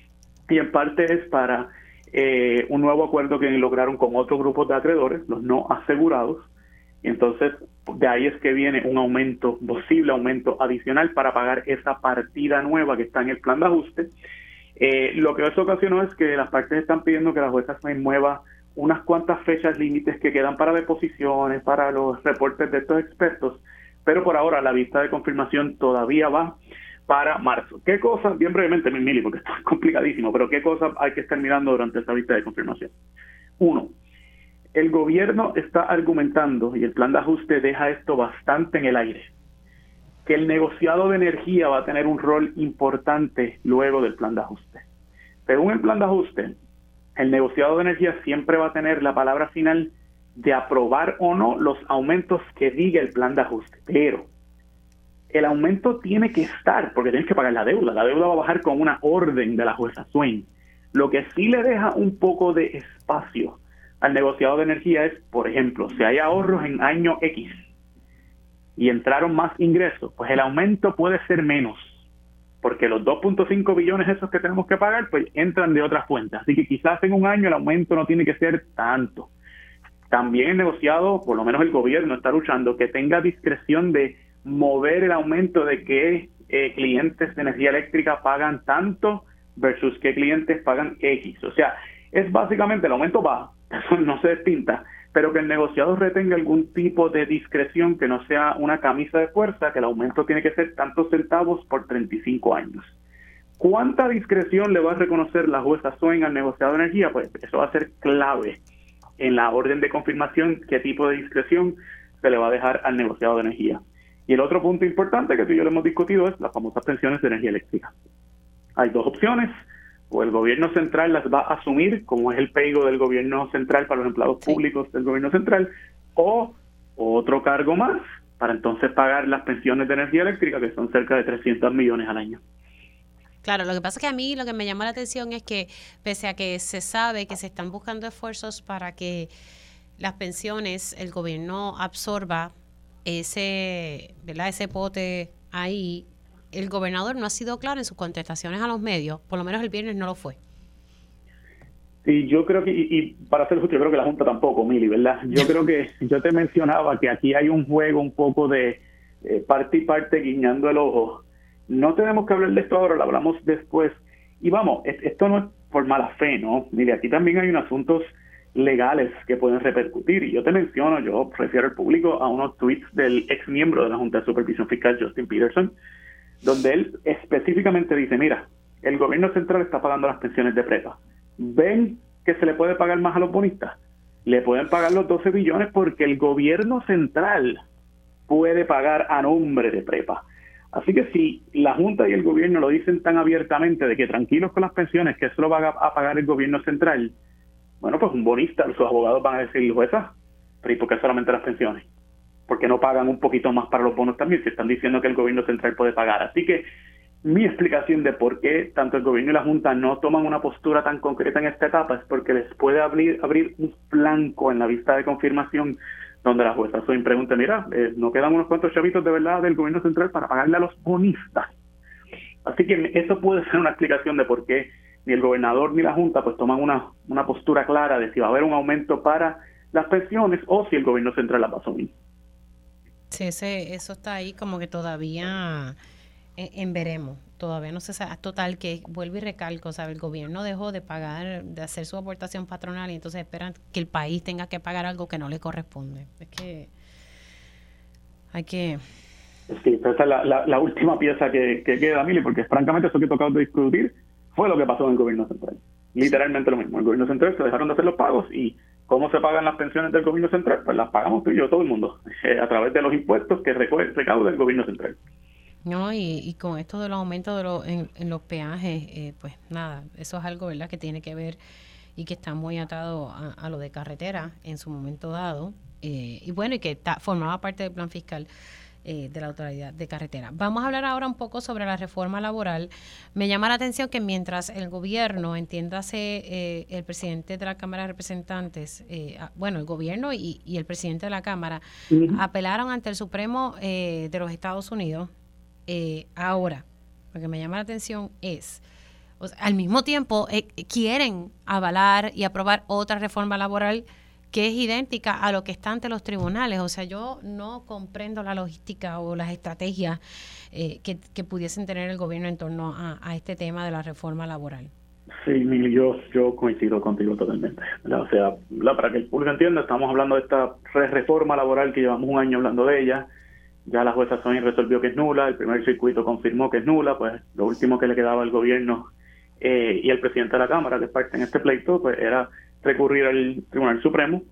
y en parte es para eh, un nuevo acuerdo que lograron con otros grupos de acreedores, los no asegurados, y entonces de ahí es que viene un aumento, posible aumento adicional para pagar esa partida nueva que está en el plan de ajuste. Eh, lo que eso ocasionó es que las partes están pidiendo que la jueza se mueva unas cuantas fechas límites que quedan para deposiciones, para los reportes de estos expertos, pero por ahora la vista de confirmación todavía va para marzo. ¿Qué cosas, bien brevemente, Mili, porque esto es complicadísimo, pero qué cosas hay que estar mirando durante esta vista de confirmación? Uno, el gobierno está argumentando, y el plan de ajuste deja esto bastante en el aire, que el negociado de energía va a tener un rol importante luego del plan de ajuste. Según el plan de ajuste, el negociado de energía siempre va a tener la palabra final de aprobar o no los aumentos que diga el plan de ajuste. Pero el aumento tiene que estar, porque tienes que pagar la deuda. La deuda va a bajar con una orden de la jueza Swain. Lo que sí le deja un poco de espacio al negociado de energía es, por ejemplo, si hay ahorros en año X y entraron más ingresos, pues el aumento puede ser menos, porque los 2.5 billones esos que tenemos que pagar, pues entran de otras fuentes. Así que quizás en un año el aumento no tiene que ser tanto. También el negociado, por lo menos el gobierno está luchando que tenga discreción de mover el aumento de qué eh, clientes de energía eléctrica pagan tanto versus qué clientes pagan X. O sea, es básicamente el aumento va, eso no se despinta, pero que el negociado retenga algún tipo de discreción que no sea una camisa de fuerza, que el aumento tiene que ser tantos centavos por 35 años. ¿Cuánta discreción le va a reconocer la jueza Swain al negociado de energía? Pues eso va a ser clave en la orden de confirmación qué tipo de discreción se le va a dejar al negociado de energía. Y el otro punto importante que tú y yo lo hemos discutido es las famosas pensiones de energía eléctrica. Hay dos opciones, o el gobierno central las va a asumir, como es el pego del gobierno central para los empleados públicos del gobierno central, o otro cargo más para entonces pagar las pensiones de energía eléctrica, que son cerca de 300 millones al año. Claro, lo que pasa es que a mí lo que me llama la atención es que pese a que se sabe que se están buscando esfuerzos para que las pensiones el gobierno absorba ese, ¿verdad? ese pote ahí, el gobernador no ha sido claro en sus contestaciones a los medios, por lo menos el viernes no lo fue. Sí, yo creo que, y, para ser justo, yo creo que la Junta tampoco, Mili, ¿verdad? Yo creo que yo te mencionaba que aquí hay un juego un poco de eh, parte y parte guiñando el ojo. No tenemos que hablar de esto ahora, lo hablamos después. Y vamos, esto no es por mala fe, ¿no? Mire, aquí también hay un asuntos legales que pueden repercutir. Y yo te menciono, yo refiero al público a unos tweets del ex miembro de la Junta de Supervisión Fiscal, Justin Peterson, donde él específicamente dice, mira, el gobierno central está pagando las pensiones de prepa. ¿Ven que se le puede pagar más a los bonistas? Le pueden pagar los 12 billones porque el gobierno central puede pagar a nombre de prepa. Así que si la Junta y el gobierno lo dicen tan abiertamente de que tranquilos con las pensiones, que eso lo va a pagar el gobierno central, bueno, pues un bonista, sus abogados van a decir, jueza, pero ¿y por qué solamente las pensiones? Porque no pagan un poquito más para los bonos también? Se están diciendo que el gobierno central puede pagar. Así que mi explicación de por qué tanto el gobierno y la Junta no toman una postura tan concreta en esta etapa es porque les puede abrir, un flanco en la vista de confirmación donde la jueza Soin pregunta, mira, eh, no quedan unos cuantos chavitos de verdad del gobierno central para pagarle a los bonistas. Así que eso puede ser una explicación de por qué ni el gobernador ni la Junta pues toman una, una postura clara de si va a haber un aumento para las pensiones o si el gobierno central las va a asumir. Sí, ese, eso está ahí como que todavía eh, en, veremos. Todavía no se sabe. Total, que vuelvo y recalco, ¿sabe? El gobierno dejó de pagar, de hacer su aportación patronal y entonces esperan que el país tenga que pagar algo que no le corresponde. Es que hay que... Sí, esa es la, última pieza que, queda, Mili, porque francamente eso que he tocado de discutir fue lo que pasó en el gobierno central. Literalmente lo mismo. El gobierno central se dejaron de hacer los pagos y ¿cómo se pagan las pensiones del gobierno central? Pues las pagamos tú y yo, todo el mundo, a través de los impuestos que recauda el gobierno central. No, y, con esto de los aumentos de los, en, los peajes, eh, pues nada, eso es algo, ¿verdad?, que tiene que ver y que está muy atado a, lo de carretera en su momento dado. Eh, y bueno, y que formaba parte del plan fiscal eh, de la autoridad de carretera. Vamos a hablar ahora un poco sobre la reforma laboral. Me llama la atención que mientras el gobierno, entiéndase el presidente de la Cámara de Representantes, bueno, el gobierno y, el presidente de la Cámara, apelaron ante el Supremo de los Estados Unidos eh, ahora, lo que me llama la atención es, al mismo tiempo eh, quieren avalar y aprobar otra reforma laboral que es idéntica a lo que está ante los tribunales. O sea, yo no comprendo la logística o las estrategias eh, que, pudiesen tener el gobierno en torno a, este tema de la reforma laboral. Sí, yo, yo coincido contigo totalmente. O sea, para que el público entienda, estamos hablando de esta reforma laboral que llevamos un año hablando de ella ya la jueza Sonia resolvió que es nula, el primer circuito confirmó que es nula, pues lo último que le quedaba al gobierno eh, y al presidente de la Cámara, que es parte en este pleito, pues era recurrir al Tribunal Supremo.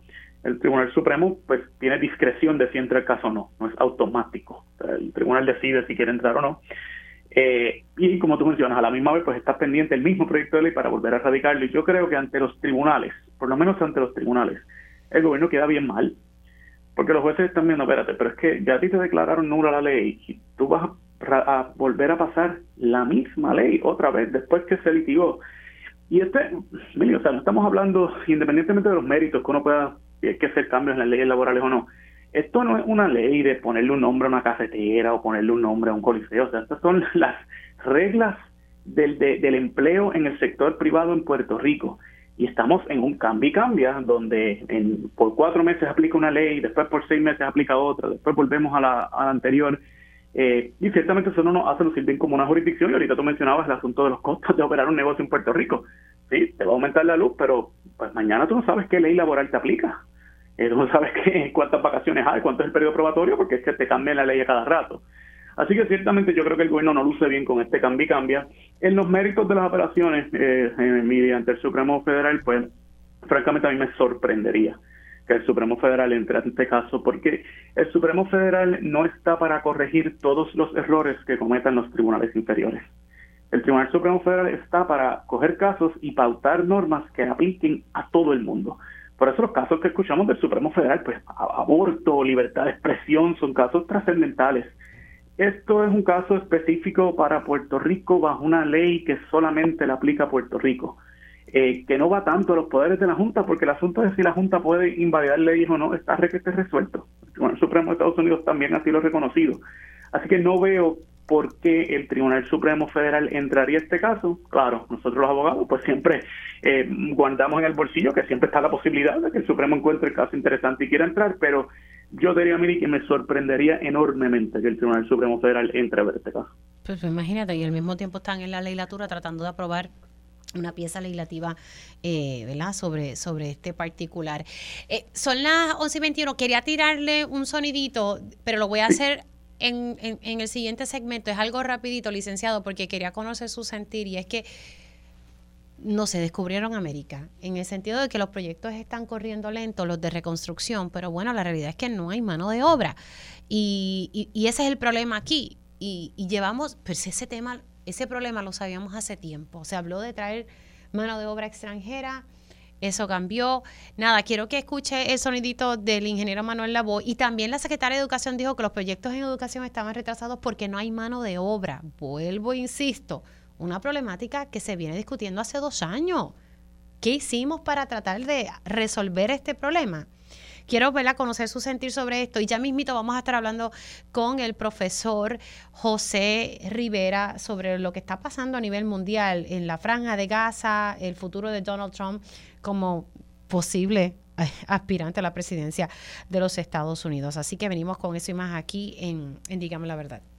El Tribunal Supremo pues tiene discreción de si entra el caso o no, no es automático. el tribunal decide si quiere entrar o no. Eh, y como tú mencionas, a la misma vez pues está pendiente el mismo proyecto de ley para volver a radicarlo. Y yo creo que ante los tribunales, por lo menos ante los tribunales, el gobierno queda bien mal porque los jueces están viendo, espérate, pero es que ya a ti te declararon nula la ley y tú vas a, volver a pasar la misma ley otra vez después que se litigó. Y este, o sea, no estamos hablando, independientemente de los méritos que uno pueda, que hacer cambios en las leyes laborales o no, esto no es una ley de ponerle un nombre a una cafetera o ponerle un nombre a un coliseo, o sea, estas son las reglas del, del empleo en el sector privado en Puerto Rico y estamos en un cambio y cambia, donde en, por cuatro meses aplica una ley, después por seis meses aplica otra, después volvemos a la, anterior. Eh, y ciertamente eso no nos hace lucir bien como una jurisdicción. Y ahorita tú mencionabas el asunto de los costos de operar un negocio en Puerto Rico. Sí, te va a aumentar la luz, pero pues mañana tú no sabes qué ley laboral te aplica. Eh, tú no sabes qué, cuántas vacaciones hay, cuánto es el periodo probatorio, porque es que te cambian la ley a cada rato. Así que ciertamente yo creo que el gobierno no luce bien con este cambio y cambia. En los méritos de las operaciones eh, mediante el Supremo Federal, pues francamente a mí me sorprendería que el Supremo Federal entre en este caso, porque el Supremo Federal no está para corregir todos los errores que cometan los tribunales inferiores. El Tribunal Supremo Federal está para coger casos y pautar normas que apliquen a todo el mundo. Por eso los casos que escuchamos del Supremo Federal, pues aborto, libertad de expresión, son casos trascendentales esto es un caso específico para Puerto Rico bajo una ley que solamente la aplica Puerto Rico, eh, que no va tanto a los poderes de la Junta, porque el asunto de si la Junta puede invalidar leyes o no está resuelto. El Tribunal Supremo de Estados Unidos también así lo ha reconocido. Así que no veo por qué el Tribunal Supremo Federal entraría a este caso. Claro, nosotros los abogados pues siempre eh, guardamos en el bolsillo que siempre está la posibilidad de que el Supremo encuentre el caso interesante y quiera entrar, pero yo diría, mí que me sorprendería enormemente que el Tribunal Supremo Federal entre a ver este caso. Pues, pues imagínate, y al mismo tiempo están en la legislatura tratando de aprobar una pieza legislativa eh. Sobre, sobre este particular. Eh, son las 11 y 21. Quería tirarle un sonidito, pero lo voy a hacer en, en, el siguiente segmento. Es algo rapidito, licenciado, porque quería conocer su sentir. Y es que no se descubrieron América, en el sentido de que los proyectos están corriendo lento, los de reconstrucción, pero bueno, la realidad es que no hay mano de obra. Y, ese es el problema aquí. Y, llevamos, pues ese tema, ese problema lo sabíamos hace tiempo. Se habló de traer mano de obra extranjera, eso cambió. Nada, quiero que escuche el sonidito del ingeniero Manuel Labo. Y también la secretaria de Educación dijo que los proyectos en educación estaban retrasados porque no hay mano de obra. Vuelvo, insisto una problemática que se viene discutiendo hace dos años. ¿Qué hicimos para tratar de resolver este problema? Quiero verla conocer su sentir sobre esto y ya mismito vamos a estar hablando con el profesor José Rivera sobre lo que está pasando a nivel mundial en la franja de Gaza, el futuro de Donald Trump como posible eh, aspirante a la presidencia de los Estados Unidos. Así que venimos con eso y más aquí en, en la Verdad.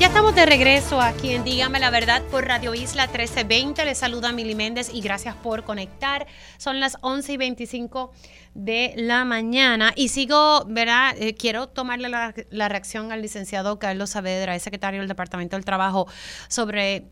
ya estamos de regreso aquí en Dígame la Verdad por Radio Isla 1320. Les saluda Mili Méndez y gracias por conectar. Son las 11 y 25 de la mañana y sigo, ¿verdad? Eh, quiero tomarle la, reacción al licenciado Carlos Saavedra, el secretario del Departamento del Trabajo, sobre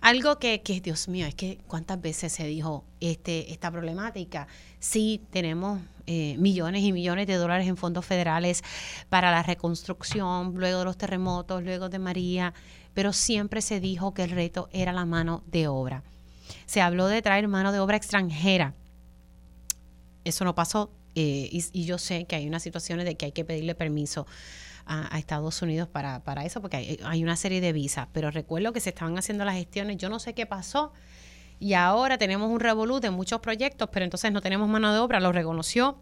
algo que, que, Dios mío, es que cuántas veces se dijo este, esta problemática. Sí, tenemos eh, millones y millones de dólares en fondos federales para la reconstrucción, luego de los terremotos, luego de María, pero siempre se dijo que el reto era la mano de obra. Se habló de traer mano de obra extranjera. Eso no pasó eh, y, yo sé que hay unas situaciones de que hay que pedirle permiso a, Estados Unidos para, para eso, porque hay, hay, una serie de visas. Pero recuerdo que se estaban haciendo las gestiones, yo no sé qué pasó, y ahora tenemos un revolú de muchos proyectos, pero entonces no tenemos mano de obra, lo reconoció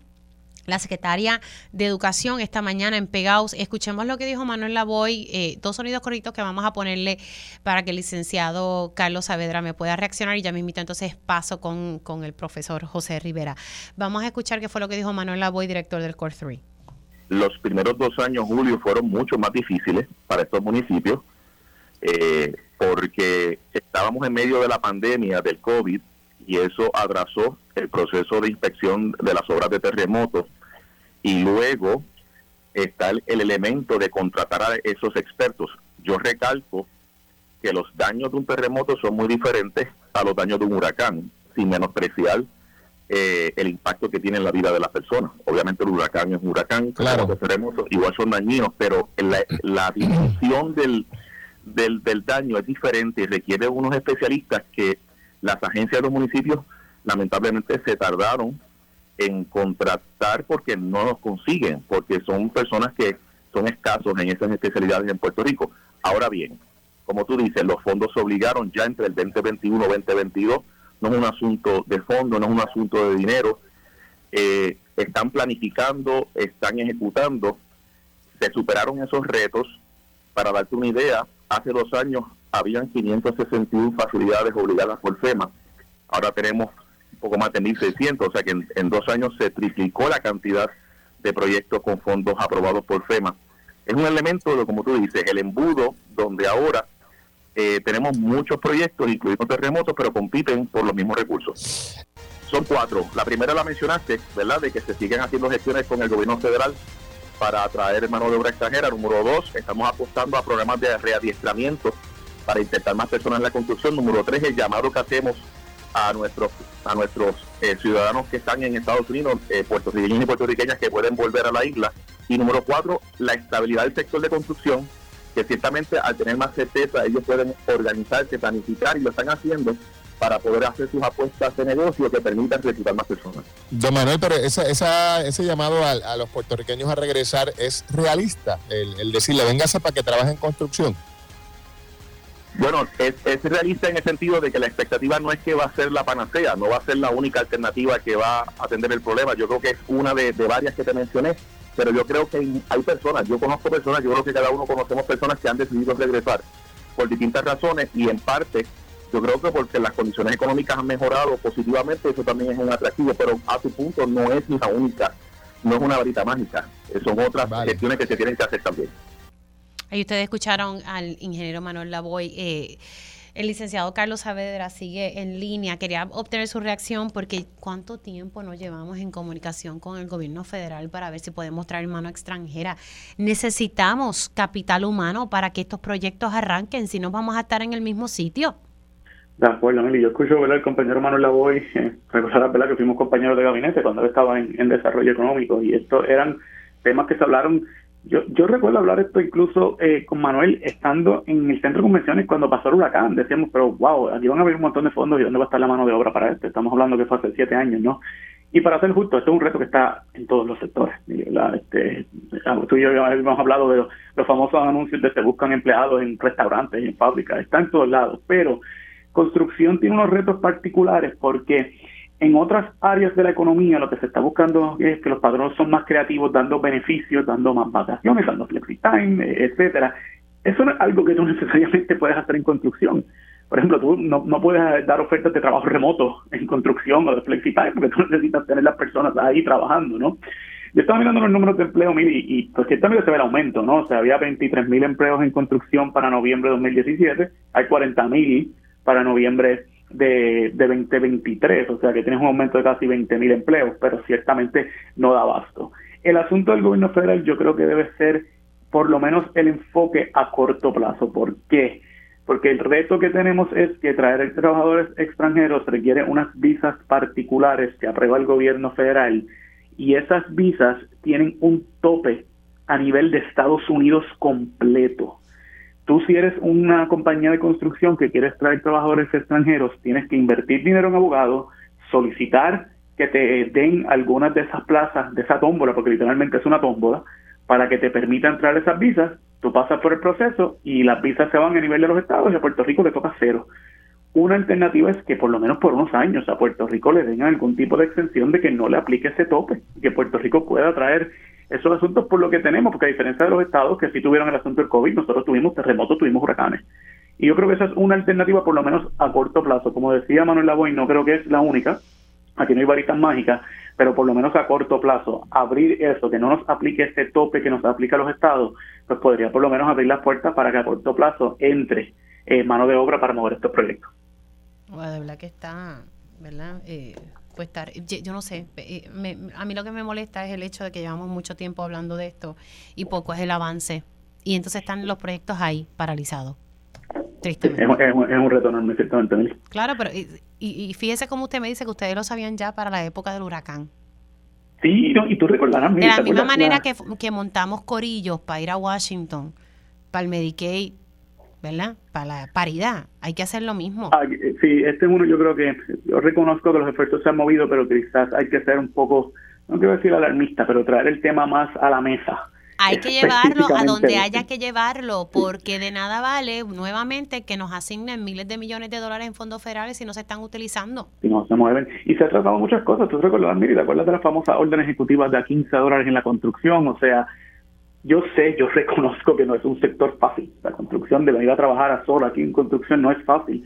la secretaria de Educación esta mañana en Pegaus. Escuchemos lo que dijo Manuel Lavoy, eh, dos sonidos corritos que vamos a ponerle para que el licenciado Carlos Saavedra me pueda reaccionar y ya me invito entonces paso con, con el profesor José Rivera. Vamos a escuchar qué fue lo que dijo Manuel Lavoy, director del Core 3. Los primeros dos años, Julio, fueron mucho más difíciles para estos municipios eh, porque estábamos en medio de la pandemia del COVID y eso atrasó el proceso de inspección de las obras de terremotos y luego está el, elemento de contratar a esos expertos. Yo recalco que los daños de un terremoto son muy diferentes a los daños de un huracán, sin menospreciar eh, el impacto que tiene en la vida de las personas. Obviamente el huracán es un huracán, claro. los terremotos igual son dañinos, pero la, la dimensión del, del, del daño es diferente y requiere unos especialistas que las agencias de los municipios lamentablemente se tardaron en contratar porque no los consiguen, porque son personas que son escasos en esas especialidades en Puerto Rico. Ahora bien, como tú dices, los fondos se obligaron ya entre el 2021 y 2022, no es un asunto de fondo, no es un asunto de dinero, eh, están planificando, están ejecutando, se superaron esos retos. Para darte una idea, hace dos años habían 561 facilidades obligadas por FEMA, ahora tenemos poco más de 1.600, o sea que en, dos años se triplicó la cantidad de proyectos con fondos aprobados por FEMA. Es un elemento, de, como tú dices, el embudo donde ahora eh, tenemos muchos proyectos, incluidos terremotos, pero compiten por los mismos recursos. Son cuatro. La primera la mencionaste, ¿verdad? De que se siguen haciendo gestiones con el gobierno federal para atraer mano de obra extranjera. Número dos, estamos apostando a programas de readiestramiento para intentar más personas en la construcción. Número tres, el llamado que hacemos a nuestros a nuestros eh, ciudadanos que están en Estados Unidos, eh, puertorriqueños y puertorriqueñas que pueden volver a la isla. Y número cuatro, la estabilidad del sector de construcción, que ciertamente al tener más certeza ellos pueden organizarse, planificar y lo están haciendo para poder hacer sus apuestas de negocio que permitan reclutar más personas. Don Manuel, pero esa, esa, ese llamado a, los puertorriqueños a regresar es realista, el, el decirle, véngase para que trabaje en construcción. Bueno, es, realista en el sentido de que la expectativa no es que va a ser la panacea, no va a ser la única alternativa que va a atender el problema. Yo creo que es una de, varias que te mencioné, pero yo creo que hay, personas, yo conozco personas, yo creo que cada uno conocemos personas que han decidido regresar por distintas razones y en parte yo creo que porque las condiciones económicas han mejorado positivamente, eso también es un atractivo, pero a su punto no es la única, no es una varita mágica, son otras gestiones que se tienen que hacer también. Ahí ustedes escucharon al ingeniero Manuel Lavoy. Eh, el licenciado Carlos Saavedra sigue en línea. Quería obtener su reacción porque cuánto tiempo nos llevamos en comunicación con el gobierno federal para ver si podemos traer mano extranjera. Necesitamos capital humano para que estos proyectos arranquen, si no vamos a estar en el mismo sitio. De acuerdo, Mili. Yo escucho ¿verdad? el compañero Manuel Lavoy, eh, recordar ¿verdad? que fuimos compañeros de gabinete cuando él estaba en, en desarrollo económico y estos eran temas que se hablaron yo, yo recuerdo hablar esto incluso eh, con Manuel estando en el centro de convenciones cuando pasó el huracán. Decíamos, pero wow, aquí van a haber un montón de fondos y dónde va a estar la mano de obra para esto. Estamos hablando que fue hace siete años, ¿no? Y para ser justo, esto es un reto que está en todos los sectores. Este, tú y yo hemos hablado de los, famosos anuncios de se buscan empleados en restaurantes, en fábricas, está en todos lados, pero construcción tiene unos retos particulares porque en otras áreas de la economía lo que se está buscando es que los padrones son más creativos, dando beneficios, dando más vacaciones, dando flexi time, etcétera. Eso no es algo que tú necesariamente puedes hacer en construcción. Por ejemplo, tú no, no puedes dar ofertas de trabajo remoto en construcción o de flexi time porque tú necesitas tener las personas ahí trabajando, ¿no? Yo estaba mirando los números de empleo, mil y, y pues ciertamente se ve el aumento, ¿no? O sea, había 23 mil empleos en construcción para noviembre de 2017, hay 40 mil para noviembre de, de 2023, o sea que tienes un aumento de casi 20 mil empleos, pero ciertamente no da abasto. El asunto del gobierno federal yo creo que debe ser por lo menos el enfoque a corto plazo. ¿Por qué? Porque el reto que tenemos es que traer trabajadores extranjeros requiere unas visas particulares que aprueba el gobierno federal y esas visas tienen un tope a nivel de Estados Unidos completo. Tú si eres una compañía de construcción que quieres traer trabajadores extranjeros, tienes que invertir dinero en abogados, solicitar que te den algunas de esas plazas, de esa tómbola, porque literalmente es una tómbola, para que te permita entrar esas visas, tú pasas por el proceso y las visas se van a nivel de los estados y a Puerto Rico le toca cero. Una alternativa es que por lo menos por unos años a Puerto Rico le den algún tipo de extensión de que no le aplique ese tope, que Puerto Rico pueda traer esos asuntos por lo que tenemos, porque a diferencia de los estados que sí tuvieron el asunto del COVID, nosotros tuvimos terremotos, tuvimos huracanes. Y yo creo que esa es una alternativa por lo menos a corto plazo. Como decía Manuel Lavoy, no creo que es la única, aquí no hay varitas mágicas, pero por lo menos a corto plazo, abrir eso, que no nos aplique este tope que nos aplica a los estados, pues podría por lo menos abrir las puertas para que a corto plazo entre mano de obra para mover estos proyectos. Bueno, de verdad que está, ¿verdad? Eh, pues estar, yo no sé, eh, a mí lo que me molesta es el hecho de que llevamos mucho tiempo hablando de esto y poco es el avance. Y entonces están los proyectos ahí, paralizados. Tristemente. Es, un reto enorme, ciertamente. Claro, pero y, y, fíjese cómo usted me dice que ustedes lo sabían ya para la época del huracán. Sí, y tú recordarás. De la misma manera que, que montamos corillos para ir a Washington, para el Medicaid, ¿verdad? Para la paridad, hay que hacer lo mismo. Ah, eh, sí, este es uno, yo creo que, yo reconozco que los esfuerzos se han movido, pero quizás hay que ser un poco, no quiero decir alarmista, pero traer el tema más a la mesa. Hay que llevarlo a donde haya que llevarlo, porque de nada vale nuevamente que nos asignen miles de millones de dólares en fondos federales si no se están utilizando. Si no se mueven. Y se ha tratado muchas cosas. Tú recuerdas, mira, ¿te acuerdas de las famosas órdenes ejecutivas de a 15 dólares en la construcción? O sea, yo sé, yo reconozco que no es un sector fácil. La construcción de venir a trabajar a solo aquí en construcción no es fácil.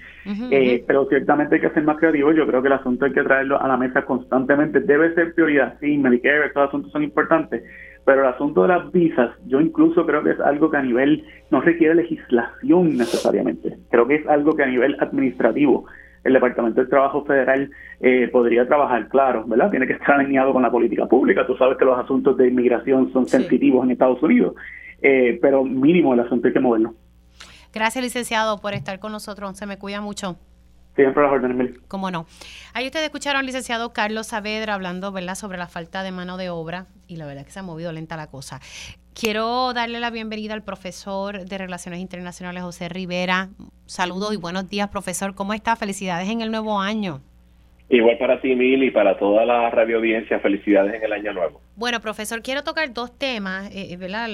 Eh, pero ciertamente hay que ser más creativo. Yo creo que el asunto hay que traerlo a la mesa constantemente. Debe ser prioridad. Sí, Medicare, estos asuntos son importantes. Pero el asunto de las visas, yo incluso creo que es algo que a nivel no requiere legislación necesariamente. Creo que es algo que a nivel administrativo el Departamento del Trabajo Federal eh, podría trabajar, claro, ¿verdad? Tiene que estar alineado con la política pública. Tú sabes que los asuntos de inmigración son sensitivos en Estados Unidos, eh, pero mínimo el asunto hay que moverlo. Gracias, licenciado, por estar con nosotros. Se me cuida mucho. Siempre las órdenes, Cómo no. Ahí ustedes escucharon al licenciado Carlos Saavedra hablando, ¿verdad?, sobre la falta de mano de obra y la verdad que se ha movido lenta la cosa. Quiero darle la bienvenida al profesor de Relaciones Internacionales, José Rivera. Saludos y buenos días, profesor. ¿Cómo está? Felicidades en el nuevo año. Igual para ti, Mil, y para toda la radio audiencia, felicidades en el año nuevo. Bueno, profesor, quiero tocar dos temas, eh, ¿verdad?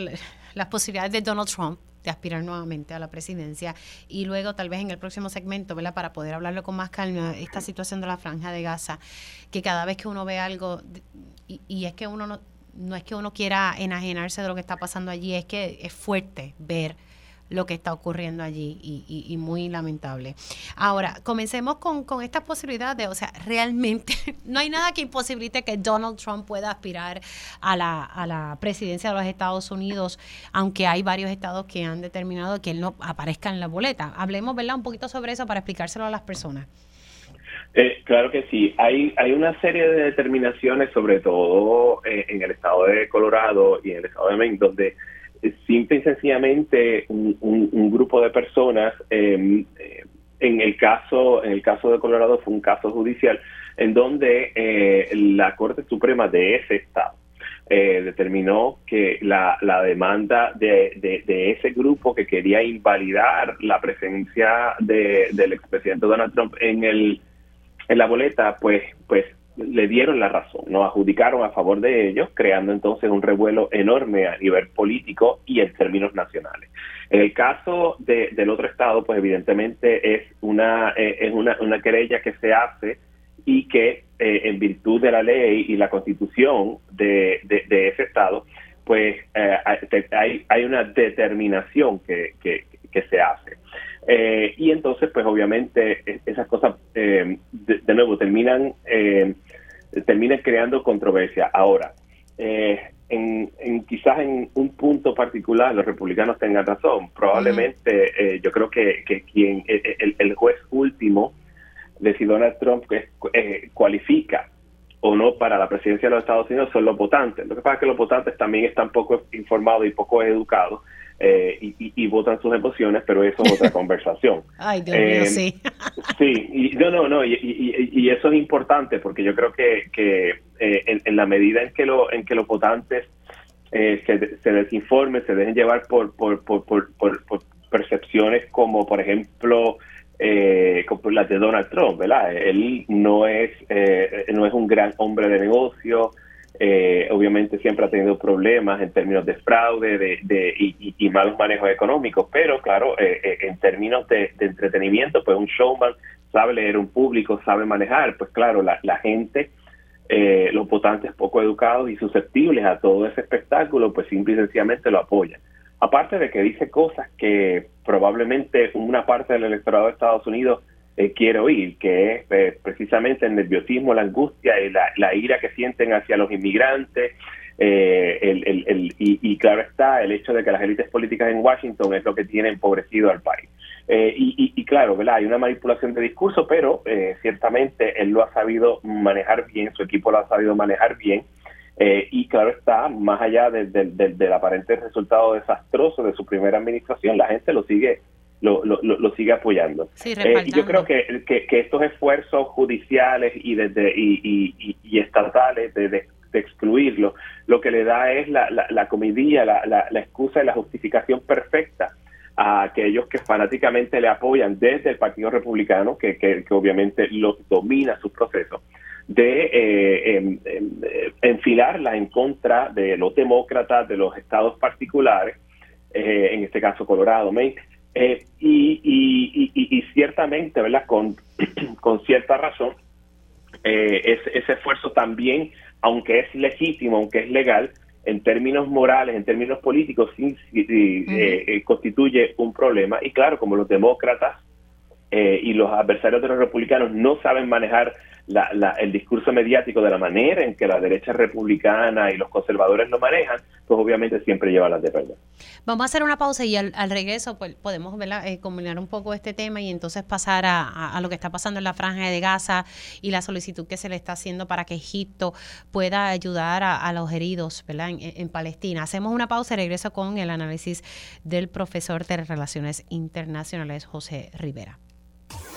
Las posibilidades de Donald Trump de aspirar nuevamente a la presidencia y luego tal vez en el próximo segmento, ¿verdad? Para poder hablarlo con más calma, esta situación de la franja de Gaza, que cada vez que uno ve algo, y, y es que uno no, no es que uno quiera enajenarse de lo que está pasando allí, es que es fuerte ver lo que está ocurriendo allí y, muy lamentable. Ahora, comencemos con, con esta posibilidad de, o sea, realmente no hay nada que imposibilite que Donald Trump pueda aspirar a la, a la presidencia de los Estados Unidos, aunque hay varios estados que han determinado que él no aparezca en la boleta. Hablemos, ¿verdad?, un poquito sobre eso para explicárselo a las personas. Eh, claro que sí. Hay, hay una serie de determinaciones, sobre todo eh, en el estado de Colorado y en el estado de Maine, donde eh, simple y sencillamente un, grupo de personas, em, en el caso en el caso de Colorado fue un caso judicial en donde la Corte Suprema de ese estado determinó que la, la demanda de, de, ese grupo que quería invalidar la presencia de, del expresidente Donald Trump en el en la boleta, pues, pues le dieron la razón, no adjudicaron a favor de ellos, creando entonces un revuelo enorme a nivel político y en términos nacionales. En el caso del otro estado, pues evidentemente es una eh, es una, una querella que se hace y que eh, en virtud de la ley y la constitución de, de, ese estado, pues eh, hay, hay una determinación que, que se hace. Eh, y entonces, pues obviamente e, esas cosas, eh, de, nuevo, terminan, eh, terminan creando controversia. Ahora, en, quizás en un punto particular los republicanos tengan razón. Probablemente yo creo que, quien el, juez último de si Donald Trump cualifica o no para la presidencia de los Estados Unidos son los votantes. Lo que pasa es que los votantes también están poco informados y poco educados eh, y, votan sus emociones, pero eso es otra conversación. Ay, Dios mío, eh, sí. sí, y, no, no, no, y, eso es importante porque yo creo que, que eh, en, la medida en que, lo, en que los votantes se, se desinformen, se dejen llevar por, por, por, por, por percepciones como, por ejemplo, eh, como las de Donald Trump, ¿verdad? Él no es, no es un gran hombre de negocio, eh, obviamente siempre ha tenido problemas en términos de fraude de, y, malos manejos económicos, pero claro, eh, eh, en términos de, entretenimiento, pues un showman sabe leer un público, sabe manejar, pues claro, la, gente, los votantes poco educados y susceptibles a todo ese espectáculo, pues simple y sencillamente lo apoyan. Aparte de que dice cosas que probablemente una parte del electorado de Estados Unidos eh, quiero oír, que es eh, precisamente el nerviosismo, la angustia y la, ira que sienten hacia los inmigrantes. Eh, el, y, claro está el hecho de que las élites políticas en Washington es lo que tiene empobrecido al país. Y, claro, ¿verdad? hay una manipulación de discurso, pero ciertamente él lo ha sabido manejar bien, su equipo lo ha sabido manejar bien. y claro está, más allá del aparente resultado desastroso de su primera administración, la gente lo sigue lo, lo, lo sigue apoyando. Eh, yo creo que, que, estos esfuerzos judiciales y, desde, y, y, y, estatales de, de, excluirlo, lo que le da es la, la, la comidilla, la, la, la excusa y la justificación perfecta a aquellos que fanáticamente le apoyan desde el Partido Republicano, que, que, obviamente lo domina su proceso, de eh, em, em, eh, enfilarla en contra de los demócratas, de los estados particulares, eh, en este caso Colorado, Maine, eh, y, ciertamente, ¿verdad? Con, con cierta razón, eh, ese, esfuerzo también, aunque es legítimo, aunque es legal, en términos morales, en términos políticos, sí, eh, constituye un problema. Y claro, como los demócratas y los adversarios de los republicanos no saben manejar la, el discurso mediático de la manera en que la derecha republicana y los conservadores lo manejan, pues obviamente siempre lleva las de perder. Vamos a hacer una pausa y al, regreso pues, podemos eh, combinar un poco este tema y entonces pasar a, lo que está pasando en la franja de Gaza y la solicitud que se le está haciendo para que Egipto pueda ayudar a, los heridos en, Palestina. Hacemos una pausa y regreso con el análisis del profesor de Relaciones Internacionales, José Rivera.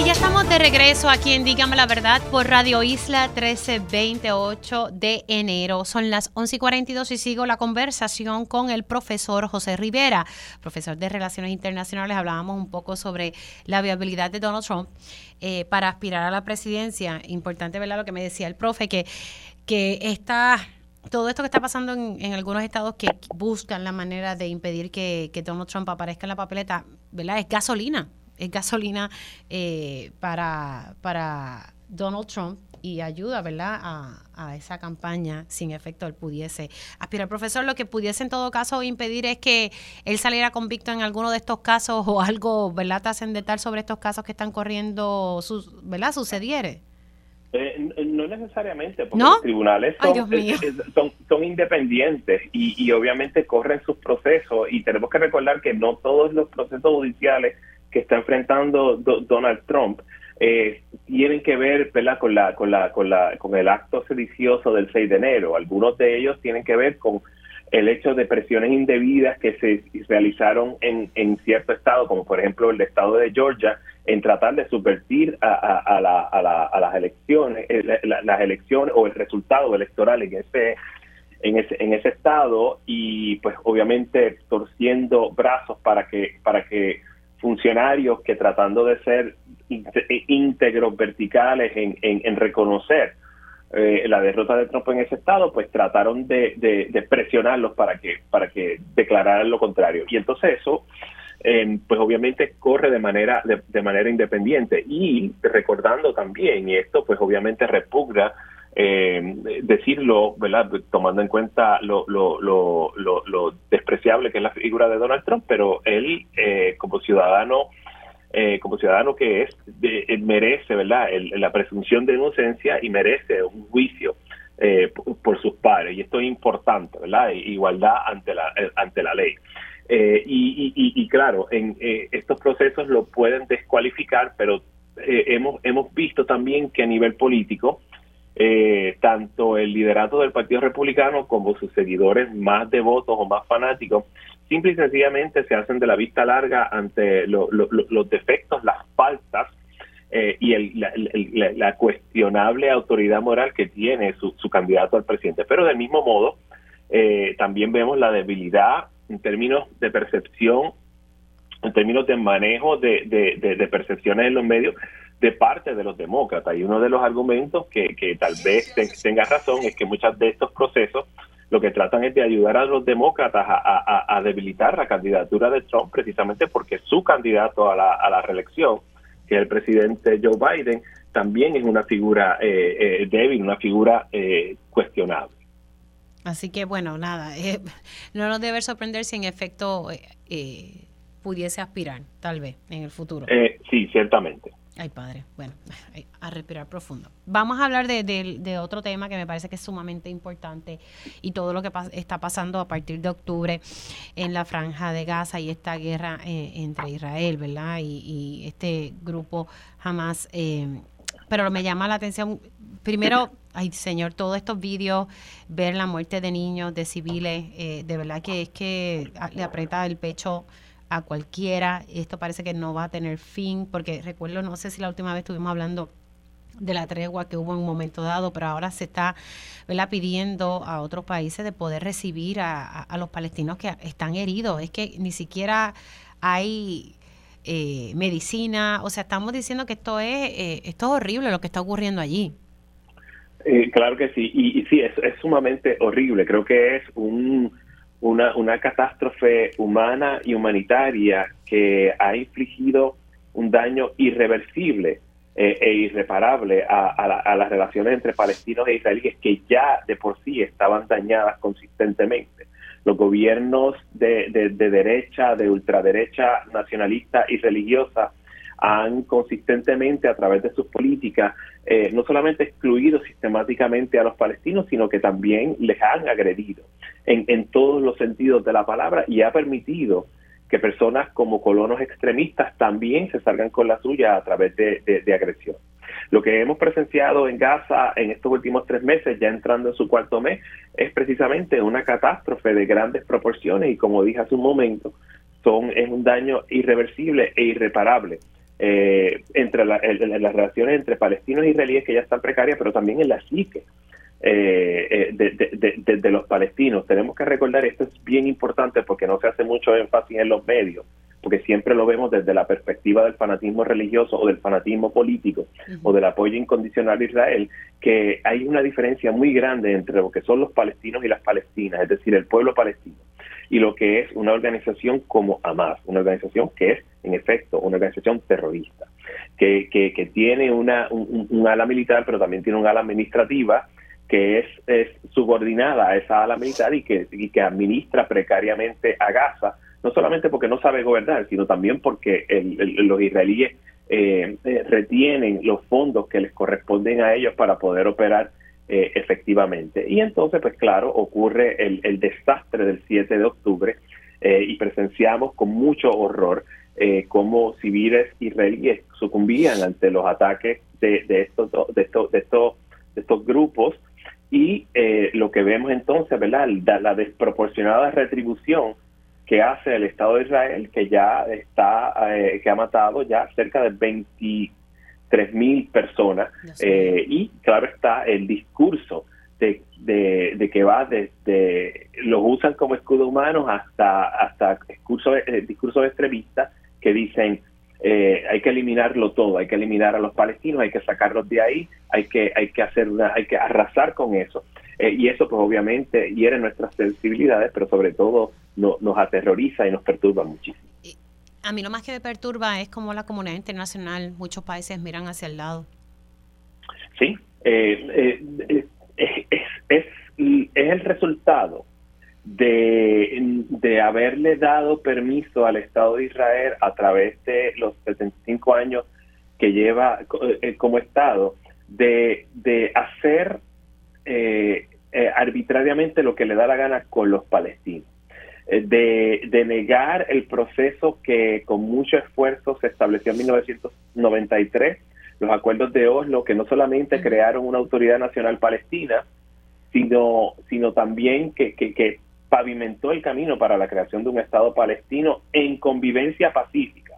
y ya estamos de regreso aquí en Dígame la Verdad por Radio Isla 1328 de enero. Son las 11 y 42 y sigo la conversación con el profesor José Rivera, profesor de Relaciones Internacionales. Hablábamos un poco sobre la viabilidad de Donald Trump eh, para aspirar a la presidencia. Importante, ¿verdad? Lo que me decía el profe, que, que está todo esto que está pasando en, algunos estados que buscan la manera de impedir que, que Donald Trump aparezca en la papeleta, ¿verdad? Es gasolina es gasolina eh, para, para Donald Trump y ayuda, ¿verdad?, a, a, esa campaña sin efecto él pudiese aspirar. Profesor, lo que pudiese en todo caso impedir es que él saliera convicto en alguno de estos casos o algo, ¿verdad?, trascendental sobre estos casos que están corriendo, ¿verdad?, sucediere. Eh, no necesariamente, porque los tribunales son, son, independientes y, y obviamente corren sus procesos y tenemos que recordar que no todos los procesos judiciales que está enfrentando Donald Trump eh, tienen que ver ¿verdad? Con, la, con, la, con, la, con el acto sedicioso del 6 de enero. Algunos de ellos tienen que ver con el hecho de presiones indebidas que se realizaron en, en cierto estado, como por ejemplo el estado de Georgia, en tratar de subvertir a, a, la, a, las elecciones, eh, las elecciones o el resultado electoral en ese, en ese, en ese estado y pues obviamente torciendo brazos para que, para que funcionarios que tratando de ser íntegros verticales en, en, reconocer eh, la derrota de Trump en ese estado, pues trataron de, de, presionarlos para que para que declararan lo contrario. Y entonces eso, eh, pues obviamente corre de manera de, de, manera independiente y recordando también y esto, pues obviamente repugna eh, decirlo, ¿verdad? Tomando en cuenta lo, lo, lo, lo, despreciable que es la figura de Donald Trump, pero él eh, como ciudadano, eh, como ciudadano que es, merece, ¿verdad? la presunción de inocencia y merece un juicio eh, por, sus padres y esto es importante, ¿verdad? Igualdad ante la ante la ley. y, y, y, claro, en estos procesos lo pueden descualificar, pero hemos hemos visto también que a nivel político eh, tanto el liderato del Partido Republicano como sus seguidores más devotos o más fanáticos, simple y sencillamente se hacen de la vista larga ante los defectos, las faltas eh, y la, cuestionable autoridad moral que tiene su, candidato al presidente. Pero del mismo modo, eh, también vemos la debilidad en términos de percepción, en términos de manejo de, de percepciones en los medios de parte de los demócratas. Y uno de los argumentos que, que tal vez tenga razón es que muchos de estos procesos lo que tratan es de ayudar a los demócratas a, debilitar la candidatura de Trump precisamente porque su candidato a la, a la reelección, que es el presidente Joe Biden, también es una figura eh, eh, débil, una figura eh, cuestionable. Así que bueno, nada, no nos debe sorprender si en efecto pudiese aspirar, tal vez, en el futuro. sí, ciertamente. Ay, padre. Bueno, a respirar profundo. Vamos a hablar de, otro tema que me parece que es sumamente importante y todo lo que está pasando a partir de octubre en la franja de Gaza y esta guerra eh, entre Israel, ¿verdad? Y, este grupo jamás. Eh, pero me llama la atención, primero, ay, señor, todos estos vídeos, ver la muerte de niños, de civiles, eh, de verdad que es que le aprieta el pecho a cualquiera. Esto parece que no va a tener fin, porque recuerdo, no sé si la última vez estuvimos hablando de la tregua que hubo en un momento dado, pero ahora se está pidiendo a otros países de poder recibir a, los palestinos que están heridos. Es que ni siquiera hay eh, medicina, o sea, estamos diciendo que esto es, eh, esto es horrible lo que está ocurriendo allí. Eh, claro que sí, y, y sí, es, es sumamente horrible. Creo que es un una, una catástrofe humana y humanitaria que ha infligido un daño irreversible eh, e irreparable a, las relaciones entre palestinos e israelíes que ya de por sí estaban dañadas consistentemente. Los gobiernos de, de, de derecha, de ultraderecha nacionalista y religiosa han consistentemente a través de sus políticas eh, no solamente excluido sistemáticamente a los palestinos, sino que también les han agredido en, en todos los sentidos de la palabra y ha permitido que personas como colonos extremistas también se salgan con la suya a través de, de, agresión. Lo que hemos presenciado en Gaza en estos últimos tres meses, ya entrando en su cuarto mes, es precisamente una catástrofe de grandes proporciones y como dije hace un momento, son es un daño irreversible e irreparable eh, entre las relaciones entre palestinos e israelíes que ya están precarias, pero también en la psique eh, eh de, los palestinos. Tenemos que recordar, esto es bien importante porque no se hace mucho énfasis en los medios, porque siempre lo vemos desde la perspectiva del fanatismo religioso o del fanatismo político o del apoyo incondicional a Israel, que hay una diferencia muy grande entre lo que son los palestinos y las palestinas, es decir, el pueblo palestino y lo que es una organización como Hamas, una organización que es, en efecto, una organización terrorista, que, que, tiene una, un, ala militar, pero también tiene un ala administrativa que es, subordinada a esa ala militar y que, y que administra precariamente a Gaza, no solamente porque no sabe gobernar, sino también porque los israelíes eh, eh, retienen los fondos que les corresponden a ellos para poder operar eh, efectivamente. Y entonces, pues claro, ocurre el, el desastre del 7 de octubre eh, y presenciamos con mucho horror eh, cómo civiles israelíes sucumbían ante los ataques de, estos, de, estos, de, estos, de estos grupos y eh, lo que vemos entonces, ¿verdad? La, desproporcionada retribución que hace el Estado de Israel, que ya está, eh, que ha matado ya cerca de 23 mil personas. Eh, y claro está el discurso de, de, que va desde, los usan como escudo humanos hasta, hasta discursos, discursos extremistas que dicen eh, hay que eliminarlo todo, hay que eliminar a los palestinos, hay que sacarlos de ahí, hay que, hay que hacer una, hay que arrasar con eso. Eh, y eso pues obviamente hiere nuestras sensibilidades, pero sobre todo nos aterroriza y nos perturba muchísimo. A mí lo más que me perturba es como la comunidad internacional, muchos países miran hacia el lado. Sí, eh, es, es, es el resultado de, de haberle dado permiso al Estado de Israel a través de los 75 años que lleva eh, como Estado, de, de hacer eh, eh, arbitrariamente lo que le da la gana con los palestinos, de, de negar el proceso que con mucho esfuerzo se estableció en 1993, los acuerdos de Oslo, que no solamente crearon una autoridad nacional palestina, sino, sino también que, que, que pavimentó el camino para la creación de un Estado palestino en convivencia pacífica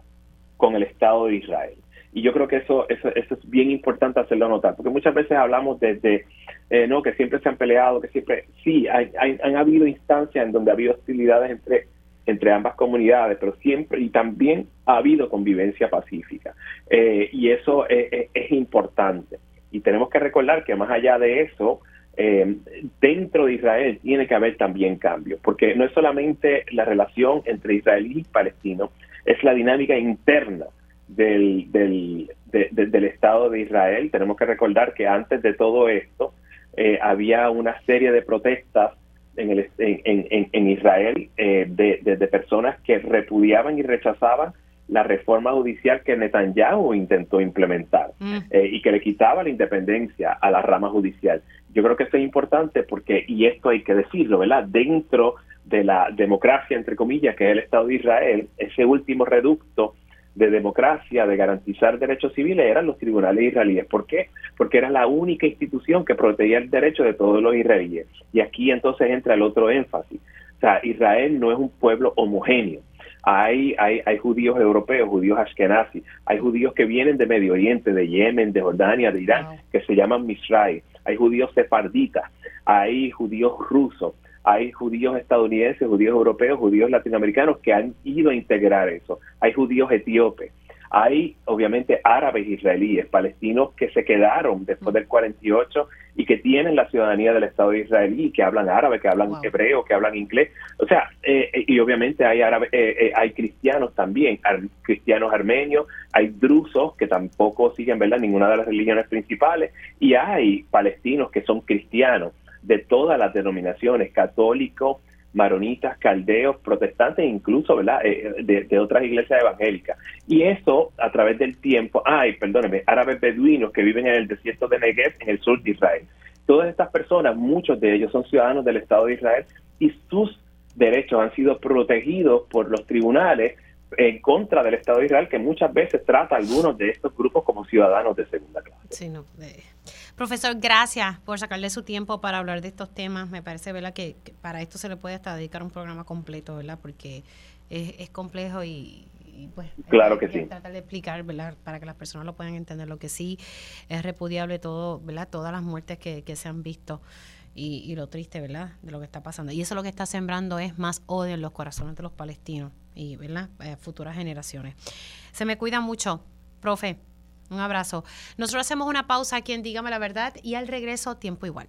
con el Estado de Israel. Y yo creo que eso, eso, eso es bien importante hacerlo notar, porque muchas veces hablamos desde, eh, no, que siempre se han peleado, que siempre, sí, hay, han habido instancias en donde ha habido hostilidades entre, entre ambas comunidades, pero siempre, y también ha habido convivencia pacífica. Eh, y eso es, es importante. Y tenemos que recordar que más allá de eso, eh, dentro de Israel tiene que haber también cambios, porque no es solamente la relación entre Israel y palestino, es la dinámica interna del, del, del Estado de Israel. Tenemos que recordar que antes de todo esto eh, había una serie de protestas en, el, en, en, Israel eh, de, de, personas que repudiaban y rechazaban la reforma judicial que Netanyahu intentó implementar mm. y que le quitaba la independencia a la rama judicial. Yo creo que eso es importante porque, y esto hay que decirlo, ¿verdad? Dentro de la democracia, entre comillas, que es el Estado de Israel, ese último reducto de democracia, de garantizar derechos civiles, eran los tribunales israelíes. ¿Por qué? Porque era la única institución que protegía el derecho de todos los israelíes. Y aquí entonces entra el otro énfasis. O sea, Israel no es un pueblo homogéneo. Hay, hay, hay judíos europeos, judíos ashkenazi, hay judíos que vienen de Medio Oriente, de Yemen, de Jordania, de Irán, que se llaman Misraim. Hay judíos sefarditas, hay judíos rusos, hay judíos estadounidenses, judíos europeos, judíos latinoamericanos que han ido a integrar eso, hay judíos etíopes, hay obviamente árabes israelíes, palestinos que se quedaron después del 48 y que tienen la ciudadanía del Estado de Israel que hablan árabe, que hablan hebreo, que hablan inglés. O sea, eh, eh, y obviamente hay árabe, eh, hay cristianos también, cristianos armenios, hay drusos que tampoco siguen ¿verdad? ninguna de las religiones principales y hay palestinos que son cristianos de todas las denominaciones, católicos, maronitas, caldeos, protestantes, incluso ¿verdad? Eh, de, otras iglesias evangélicas. Y eso a través del tiempo, ay, perdóneme, árabes beduinos que viven en el desierto de Negev, en el sur de Israel. Todas estas personas, muchos de ellos son ciudadanos del Estado de Israel y sus derechos han sido protegidos por los tribunales en contra del Estado de Israel, que muchas veces trata a algunos de estos grupos como ciudadanos de segunda clase. Sí, no, Profesor, gracias por sacarle su tiempo para hablar de estos temas. Me parece, ¿verdad?, que, para esto se le puede hasta dedicar un programa completo, ¿verdad?, porque es, complejo y, pues claro que, sí. tratar de explicar, ¿verdad? Para que las personas lo puedan entender. Lo que sí es repudiable todo, ¿verdad? Todas las muertes que, que se han visto y, y, lo triste, ¿verdad? De lo que está pasando. Y eso lo que está sembrando es más odio en los corazones de los palestinos y, ¿verdad? Eh, futuras generaciones. Se me cuida mucho, profe. Un abrazo. Nosotros hacemos una pausa aquí en Dígame la Verdad y al regreso tiempo igual.